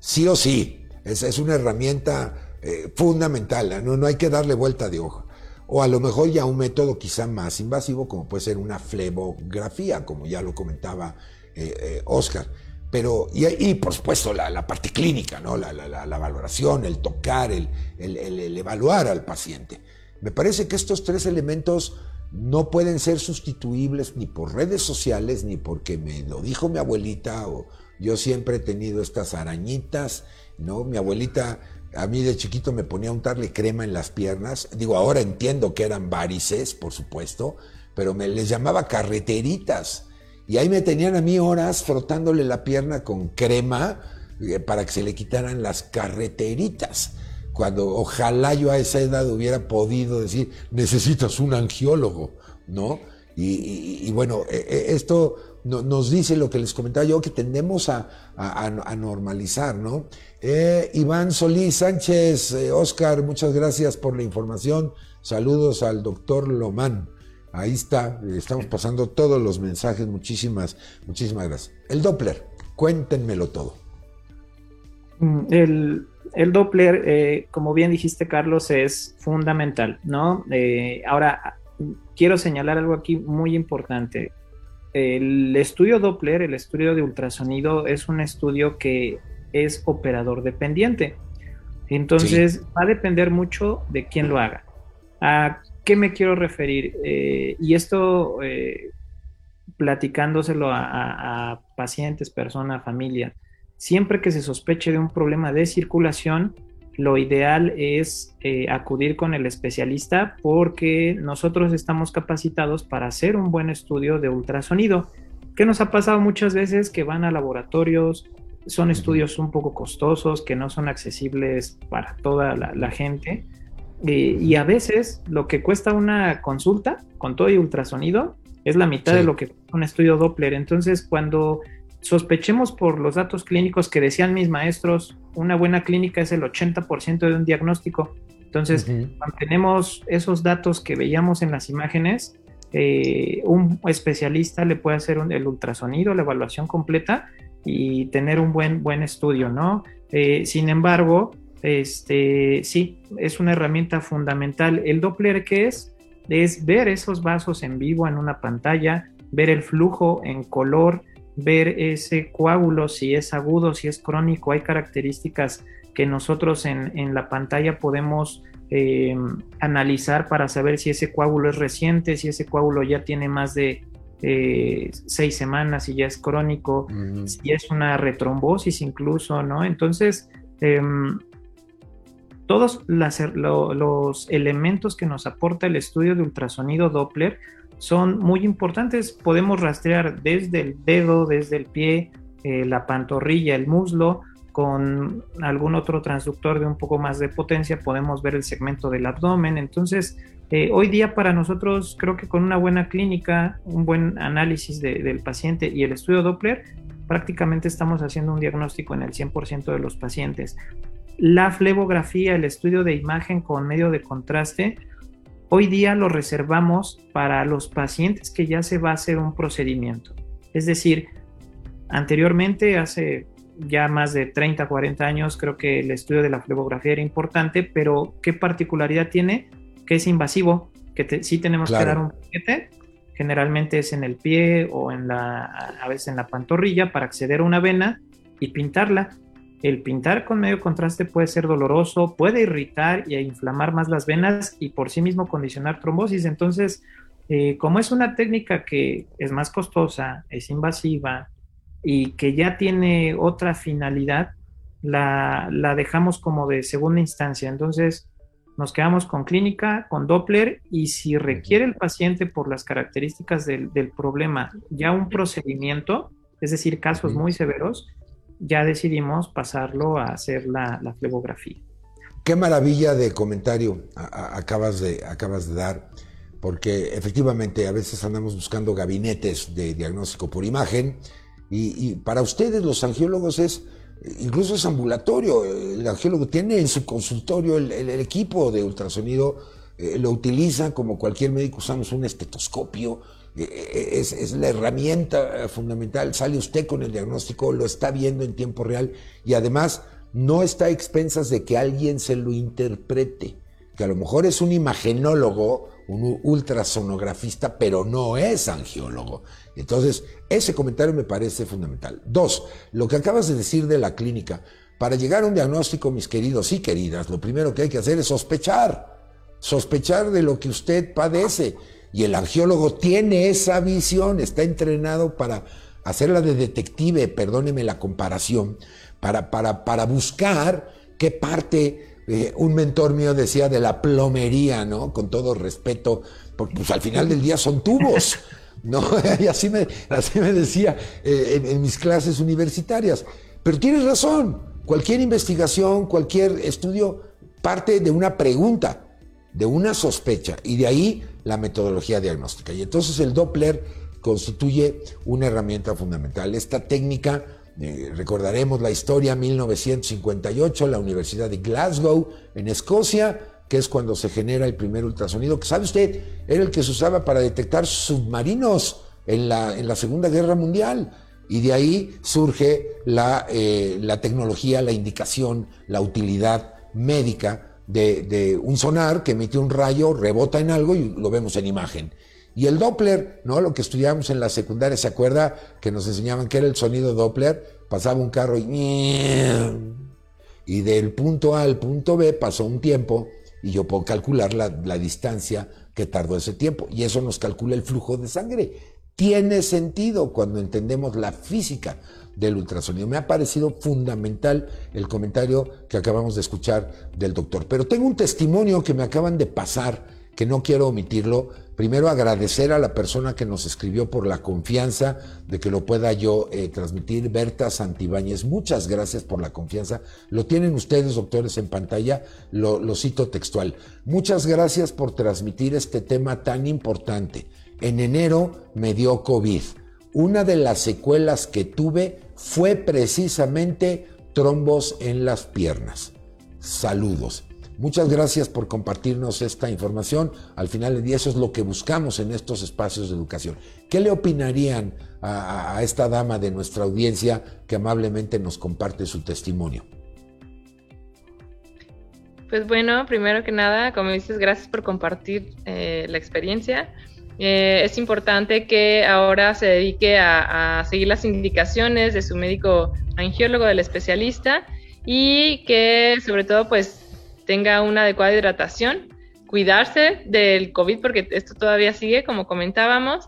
sí o sí, es, es una herramienta eh, fundamental, ¿no? no hay que darle vuelta de hoja. O a lo mejor ya un método quizá más invasivo, como puede ser una flebografía, como ya lo comentaba eh, eh, Oscar. Pero, y, por supuesto la, parte clínica, ¿no? La, valoración, el tocar, el, el, evaluar al paciente. Me parece que estos tres elementos no pueden ser sustituibles ni por redes sociales, ni porque me lo dijo mi abuelita, o yo siempre he tenido estas arañitas, ¿no? Mi abuelita a mí de chiquito me ponía a untarle crema en las piernas. Digo, ahora entiendo que eran varices, por supuesto, pero me les llamaba carreteritas. Y ahí me tenían a mí horas frotándole la pierna con crema eh, para que se le quitaran las carreteritas. Cuando ojalá yo a esa edad hubiera podido decir, necesitas un angiólogo, ¿no? Y, bueno, e, e, esto nos dice lo que les comentaba yo, que tendemos a, normalizar, ¿no? Eh, Iván Solís Sánchez, eh, Oscar, muchas gracias por la información. Saludos al doctor Lomán. Ahí está, estamos pasando todos los mensajes, muchísimas, muchísimas gracias. El Doppler, cuéntenmelo todo. Mm, el, Doppler, eh, como bien dijiste, Carlos, es fundamental, ¿no? ahora, quiero señalar algo aquí muy importante. El estudio Doppler, el estudio de ultrasonido, es un estudio que es operador dependiente. Entonces va a depender mucho de quién lo haga. ¿A qué me quiero referir? Eh, y esto eh, platicándoselo a, pacientes, persona, familia. Siempre que se sospeche de un problema de circulación, lo ideal es eh, acudir con el especialista porque nosotros estamos capacitados para hacer un buen estudio de ultrasonido. ¿Qué nos ha pasado muchas veces? Que van a laboratorios, son estudios un poco costosos, que no son accesibles para toda la, gente. Eh, y a veces lo que cuesta una consulta con todo y ultrasonido es la mitad de lo que un estudio Doppler. Entonces, cuando sospechemos por los datos clínicos que decían mis maestros, una buena clínica es el 80% de un diagnóstico. Entonces, cuando tenemos esos datos que veíamos en las imágenes, eh, un especialista le puede hacer el ultrasonido, la evaluación completa y tener un buen, buen estudio, ¿no? Eh, sin embargo, este, sí, es una herramienta fundamental. El Doppler, ¿qué es? Es ver esos vasos en vivo en una pantalla, ver el flujo en color, ver ese coágulo, si es agudo, si es crónico, hay características que nosotros en, la pantalla podemos eh, analizar para saber si ese coágulo es reciente, si ese coágulo ya tiene más de eh, seis semanas, si ya es crónico, si es una retrombosis incluso, ¿no? Entonces, em, todos los elementos que nos aporta el estudio de ultrasonido Doppler son muy importantes. Podemos rastrear desde el dedo, desde el pie, eh, la pantorrilla, el muslo, con algún otro transductor de un poco más de potencia podemos ver el segmento del abdomen. Entonces, eh, hoy día para nosotros creo que con una buena clínica, un buen análisis del paciente y el estudio Doppler, prácticamente estamos haciendo un diagnóstico en el 100% de los pacientes. La flebografía, el estudio de imagen con medio de contraste, hoy día lo reservamos para los pacientes que ya se va a hacer un procedimiento. Es decir, anteriormente, hace ya más de 30, 40 años, creo que el estudio de la flebografía era importante, pero ¿qué particularidad tiene? Que es invasivo, que sí tenemos que dar un paquete, generalmente es en el pie o en la, a veces en la pantorrilla para acceder a una vena y pintarla. El pintar con medio contraste puede ser doloroso, puede irritar y inflamar más las venas y por sí mismo condicionar trombosis. Entonces, eh, como es una técnica que es más costosa, es invasiva, y que ya tiene otra finalidad, la, dejamos como de segunda instancia. Entonces, nos quedamos con clínica, con Doppler y si requiere el paciente por las características del, problema ya un procedimiento, es decir, casos muy severos, ya decidimos pasarlo a hacer la, la flebografía. Qué maravilla de comentario acabas, de, acabas de dar, porque efectivamente a veces andamos buscando gabinetes de diagnóstico por imagen, y, para ustedes los angiólogos es, incluso es ambulatorio, el angiólogo tiene en su consultorio el, equipo de ultrasonido, eh, lo utiliza como cualquier médico, usamos un estetoscopio, es, es, la herramienta fundamental, sale usted con el diagnóstico, lo está viendo en tiempo real y además no está a expensas de que alguien se lo interprete, que a lo mejor es un imagenólogo, un ultrasonografista, pero no es angiólogo. Entonces, ese comentario me parece fundamental. Dos, lo que acabas de decir de la clínica. Para llegar a un diagnóstico, mis queridos y queridas, lo primero que hay que hacer es sospechar. Sospechar de lo que usted padece. Y el angiólogo tiene esa visión, está entrenado para hacerla de detective, perdóneme la comparación, para, para, para buscar qué parte eh, un mentor mío decía de la plomería, ¿no? Con todo respeto, porque pues al final del día son tubos. ¿no? Y así me, así me decía eh, en, mis clases universitarias. Pero tienes razón, cualquier investigación, cualquier estudio parte de una pregunta, de una sospecha, y de ahí la metodología diagnóstica. Y entonces el Doppler constituye una herramienta fundamental. Esta técnica, eh, recordaremos la historia, 1958, la Universidad de Glasgow, en Escocia, que es cuando se genera el primer ultrasonido, que sabe usted, era el que se usaba para detectar submarinos en la, en la Segunda Guerra Mundial. Y de ahí surge la, eh, la tecnología, la indicación, la utilidad médica de, un sonar que emite un rayo, rebota en algo y lo vemos en imagen. Y el Doppler, ¿no? Lo que estudiamos en la secundaria, ¿se acuerda que nos enseñaban que era el sonido Doppler? Pasaba un carro y... Y del punto A al punto B pasó un tiempo y yo puedo calcular la, distancia que tardó ese tiempo y eso nos calcula el flujo de sangre. Tiene sentido cuando entendemos la física del ultrasonido. Me ha parecido fundamental el comentario que acabamos de escuchar del doctor. Pero tengo un testimonio que me acaban de pasar, que no quiero omitirlo, Primero agradecer a la persona que nos escribió por la confianza de que lo pueda yo eh, transmitir, Berta Santibáñez. Muchas gracias por la confianza. Lo tienen ustedes, doctores, en pantalla, lo, lo cito textual. Muchas gracias por transmitir este tema tan importante. En enero me dio COVID. Una de las secuelas que tuve fue precisamente trombos en las piernas. Saludos. Muchas gracias por compartirnos esta información. Al final del día eso es lo que buscamos en estos espacios de educación. ¿Qué le opinarían a, esta dama de nuestra audiencia que amablemente nos comparte su testimonio? Pues bueno, primero que nada, como dices, gracias por compartir eh, la experiencia. Eh, es importante que ahora se dedique a, seguir las indicaciones de su médico angiólogo, del especialista, y que sobre todo pues tenga una adecuada hidratación, cuidarse del COVID porque esto todavía sigue, como comentábamos,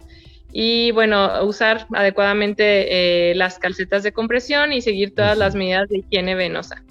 y bueno, usar adecuadamente eh, las calcetas de compresión y seguir todas las medidas de higiene venosa.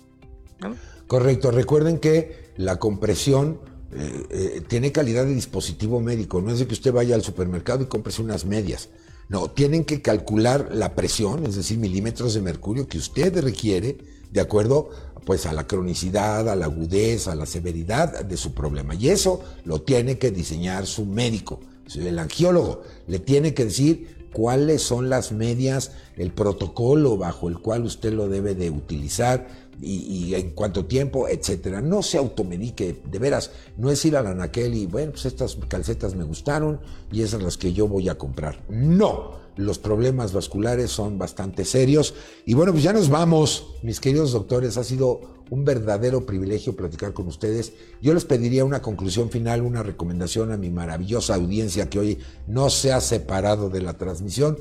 Correcto, recuerden que la compresión eh, eh, tiene calidad de dispositivo médico, no es de que usted vaya al supermercado y compre unas medias. No, tienen que calcular la presión, es decir, milímetros de mercurio que usted requiere de acuerdo pues a la cronicidad, a la agudeza, a la severidad de su problema. Y eso lo tiene que diseñar su médico, el angiólogo. Le tiene que decir cuáles son las medias, el protocolo bajo el cual usted lo debe de utilizar y, en cuánto tiempo, etcétera. No se automedique, de veras, no es ir a la naquel y bueno, pues estas calcetas me gustaron y esas las que yo voy a comprar. No, los problemas vasculares son bastante serios. Y bueno, pues ya nos vamos, mis queridos doctores, ha sido un verdadero privilegio platicar con ustedes. Yo les pediría una conclusión final, una recomendación a mi maravillosa audiencia que hoy no se ha separado de la transmisión.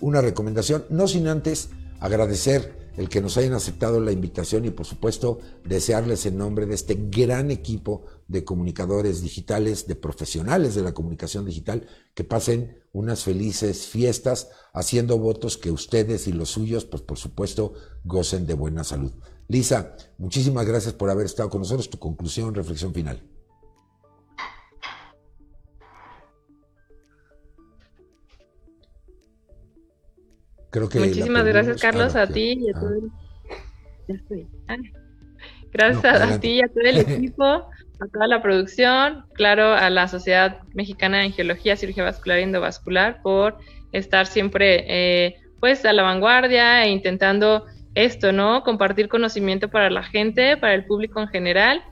Una recomendación, no sin antes agradecer el que nos hayan aceptado la invitación y por supuesto desearles en nombre de este gran equipo de comunicadores digitales, de profesionales de la comunicación digital, que pasen unas felices fiestas haciendo votos que ustedes y los suyos, pues por supuesto, gocen de buena salud. Lisa, muchísimas gracias por haber estado con nosotros. Tu conclusión, reflexión final. Muchísimas gracias, Carlos, a ti y a todo el... Ya estoy. Ah. Gracias a ti y a todo el equipo, a toda la producción, claro, a la Sociedad Mexicana de Angiología, Cirugía Vascular y Endovascular por estar siempre eh, pues a la vanguardia e intentando esto, ¿no? Compartir conocimiento para la gente, para el público en general,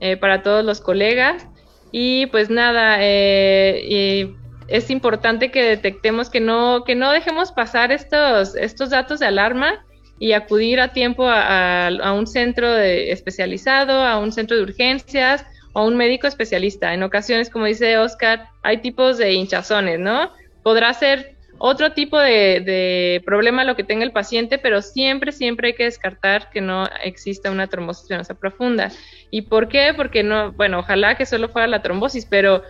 eh, para todos los colegas. Y pues nada, eh, es importante que detectemos que no, que no dejemos pasar estos, estos datos de alarma y acudir a tiempo a, un centro especializado, a un centro de urgencias o a un médico especialista. En ocasiones, como dice Oscar, hay tipos de hinchazones, ¿no? Podrá ser otro tipo de, de, problema lo que tenga el paciente, pero siempre, siempre hay que descartar que no exista una trombosis venosa profunda. ¿Y por qué? Porque no, bueno, ojalá que solo fuera la trombosis, pero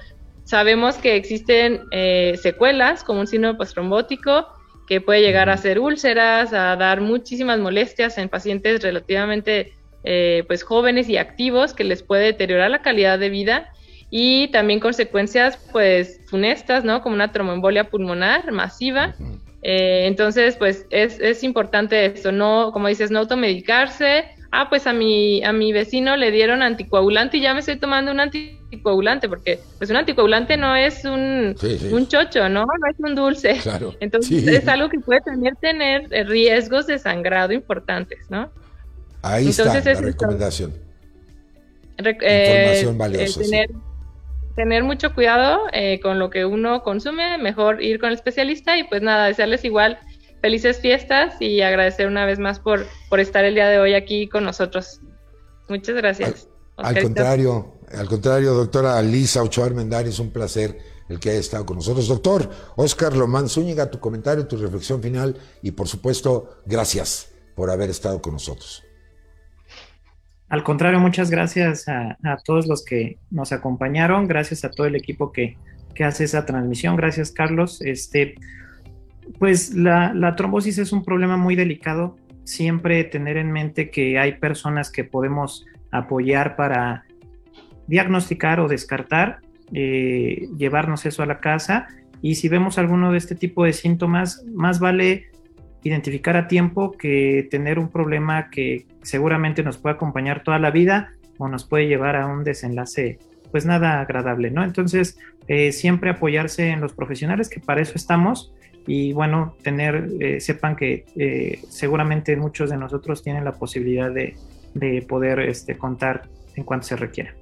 Sabemos que existen eh, secuelas como un síndrome postrombótico que puede llegar a ser úlceras, a dar muchísimas molestias en pacientes relativamente eh, pues jóvenes y activos que les puede deteriorar la calidad de vida y también consecuencias pues funestas, ¿no? Como una tromboembolia pulmonar masiva. Eh, entonces, pues es, es importante esto, no, como dices, no automedicarse, ah, pues a mi, a mi vecino le dieron anticoagulante y ya me estoy tomando un anticoagulante, porque pues un anticoagulante no es un, un chocho, ¿no? No es un dulce. Claro. Entonces es algo que puede tener, tener riesgos de sangrado importantes, ¿no? Ahí está la recomendación. Información eh, valiosa. tener, tener mucho cuidado eh, con lo que uno consume, mejor ir con el especialista y pues nada, desearles igual felices fiestas y agradecer una vez más por, por estar el día de hoy aquí con nosotros. Muchas gracias. Al, contrario, al contrario, doctora Lisa Ochoa es un placer el que haya estado con nosotros. Doctor Oscar Lomán Zúñiga, tu comentario, tu reflexión final y por supuesto, gracias por haber estado con nosotros. Al contrario, muchas gracias a, todos los que nos acompañaron, gracias a todo el equipo que, que hace esa transmisión, gracias Carlos. Este, pues la, trombosis es un problema muy delicado. Siempre tener en mente que hay personas que podemos apoyar para diagnosticar o descartar, eh, llevarnos eso a la casa. Y si vemos alguno de este tipo de síntomas, más vale identificar a tiempo que tener un problema que seguramente nos puede acompañar toda la vida o nos puede llevar a un desenlace pues nada agradable, ¿no? Entonces, eh, siempre apoyarse en los profesionales, que para eso estamos, y bueno, tener, eh, sepan que eh, seguramente muchos de nosotros tienen la posibilidad de, poder este, contar en cuanto se requiera.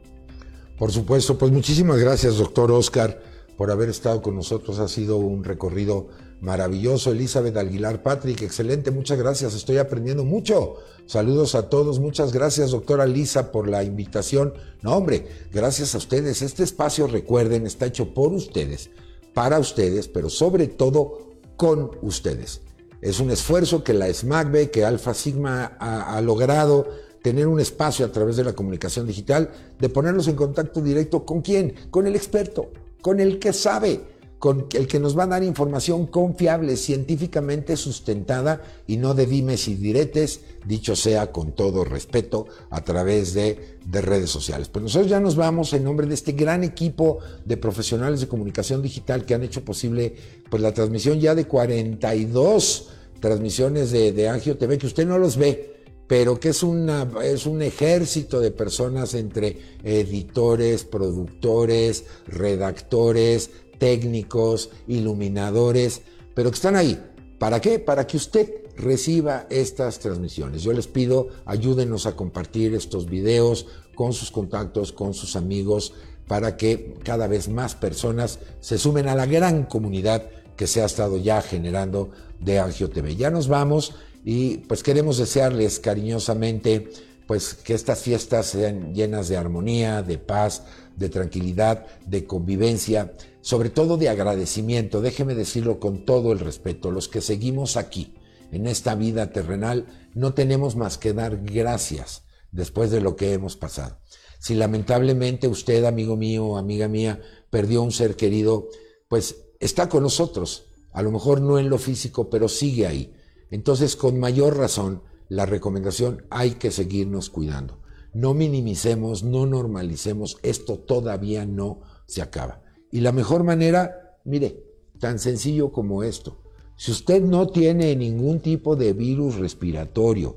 Por supuesto, pues muchísimas gracias, doctor Oscar, por haber estado con nosotros. Ha sido un recorrido maravilloso. Elizabeth Aguilar Patrick, excelente, muchas gracias. Estoy aprendiendo mucho. Saludos a todos. Muchas gracias, doctora Lisa, por la invitación. No, hombre, gracias a ustedes. Este espacio, recuerden, está hecho por ustedes para ustedes, pero sobre todo con ustedes. Es un esfuerzo que la SMACB, que Alfa Sigma ha, ha logrado tener un espacio a través de la comunicación digital, de ponernos en contacto directo con quién, con el experto, con el que sabe, con el que nos va a dar información confiable, científicamente sustentada y no de dimes y diretes, dicho sea con todo respeto, a través de, de, redes sociales. Pues nosotros ya nos vamos en nombre de este gran equipo de profesionales de comunicación digital que han hecho posible pues, la transmisión ya de 42 transmisiones de, Angio TV, que usted no los ve, pero que es, una, es un ejército de personas entre editores, productores, redactores, técnicos, iluminadores, pero que están ahí. ¿Para qué? Para que usted reciba estas transmisiones. Yo les pido, ayúdenos a compartir estos videos con sus contactos, con sus amigos, para que cada vez más personas se sumen a la gran comunidad que se ha estado ya generando de Angio TV. Ya nos vamos y pues queremos desearles cariñosamente pues que estas fiestas sean llenas de armonía, de paz, de tranquilidad, de convivencia, sobre todo de agradecimiento. Déjeme decirlo con todo el respeto, los que seguimos aquí en esta vida terrenal no tenemos más que dar gracias después de lo que hemos pasado. Si lamentablemente usted, amigo mío amiga mía, perdió un ser querido, pues está con nosotros, a lo mejor no en lo físico, pero sigue ahí. Entonces, con mayor razón, la recomendación hay que seguirnos cuidando. No minimicemos, no normalicemos, esto todavía no se acaba. Y la mejor manera, mire, tan sencillo como esto. Si usted no tiene ningún tipo de virus respiratorio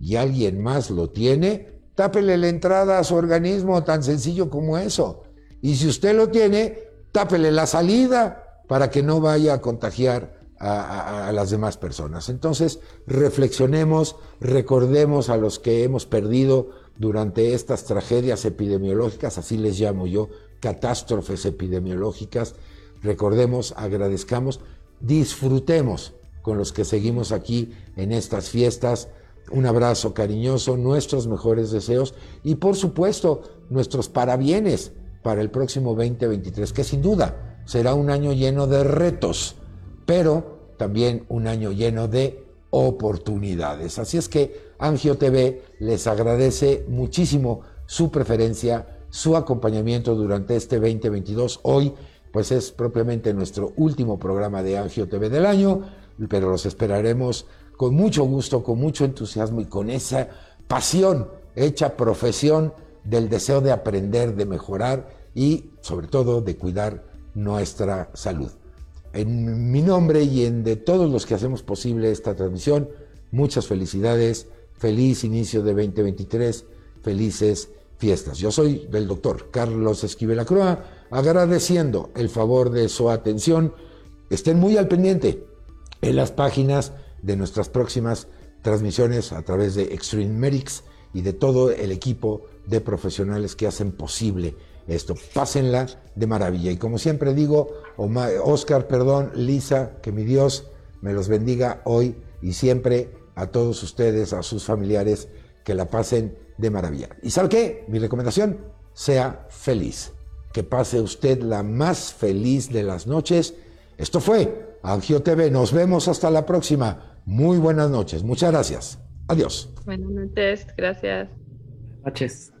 y alguien más lo tiene, tápele la entrada a su organismo, tan sencillo como eso. Y si usted lo tiene, tápele la salida para que no vaya a contagiar a, las demás personas. Entonces, reflexionemos, recordemos a los que hemos perdido durante estas tragedias epidemiológicas, así les llamo yo, catástrofes epidemiológicas. Recordemos, agradezcamos, disfrutemos con los que seguimos aquí en estas fiestas. Un abrazo cariñoso, nuestros mejores deseos y por supuesto nuestros parabienes para el próximo 2023, que sin duda será un año lleno de retos, pero también un año lleno de oportunidades. Así es que Angio TV les agradece muchísimo su preferencia, su acompañamiento durante este 2022. Hoy, pues es propiamente nuestro último programa de Angio TV del año, pero los esperaremos con mucho gusto, con mucho entusiasmo y con esa pasión hecha profesión del deseo de aprender, de mejorar y sobre todo de cuidar nuestra salud. En mi nombre y en de todos los que hacemos posible esta transmisión, muchas felicidades Feliz inicio de 2023, felices fiestas. Yo soy el doctor Carlos Esquivel Croa, agradeciendo el favor de su atención. Estén muy al pendiente en las páginas de nuestras próximas transmisiones a través de Extreme Medics y de todo el equipo de profesionales que hacen posible esto. Pásenla de maravilla. Y como siempre digo, Oscar, perdón, Lisa, que mi Dios me los bendiga hoy y siempre a todos ustedes, a sus familiares, que la pasen de maravilla. ¿Y sabe qué? Mi recomendación, sea feliz. Que pase usted la más feliz de las noches. Esto fue Angio TV. Nos vemos hasta la próxima. Muy buenas noches. Muchas gracias. Adiós. Buenas noches. Gracias. Noches.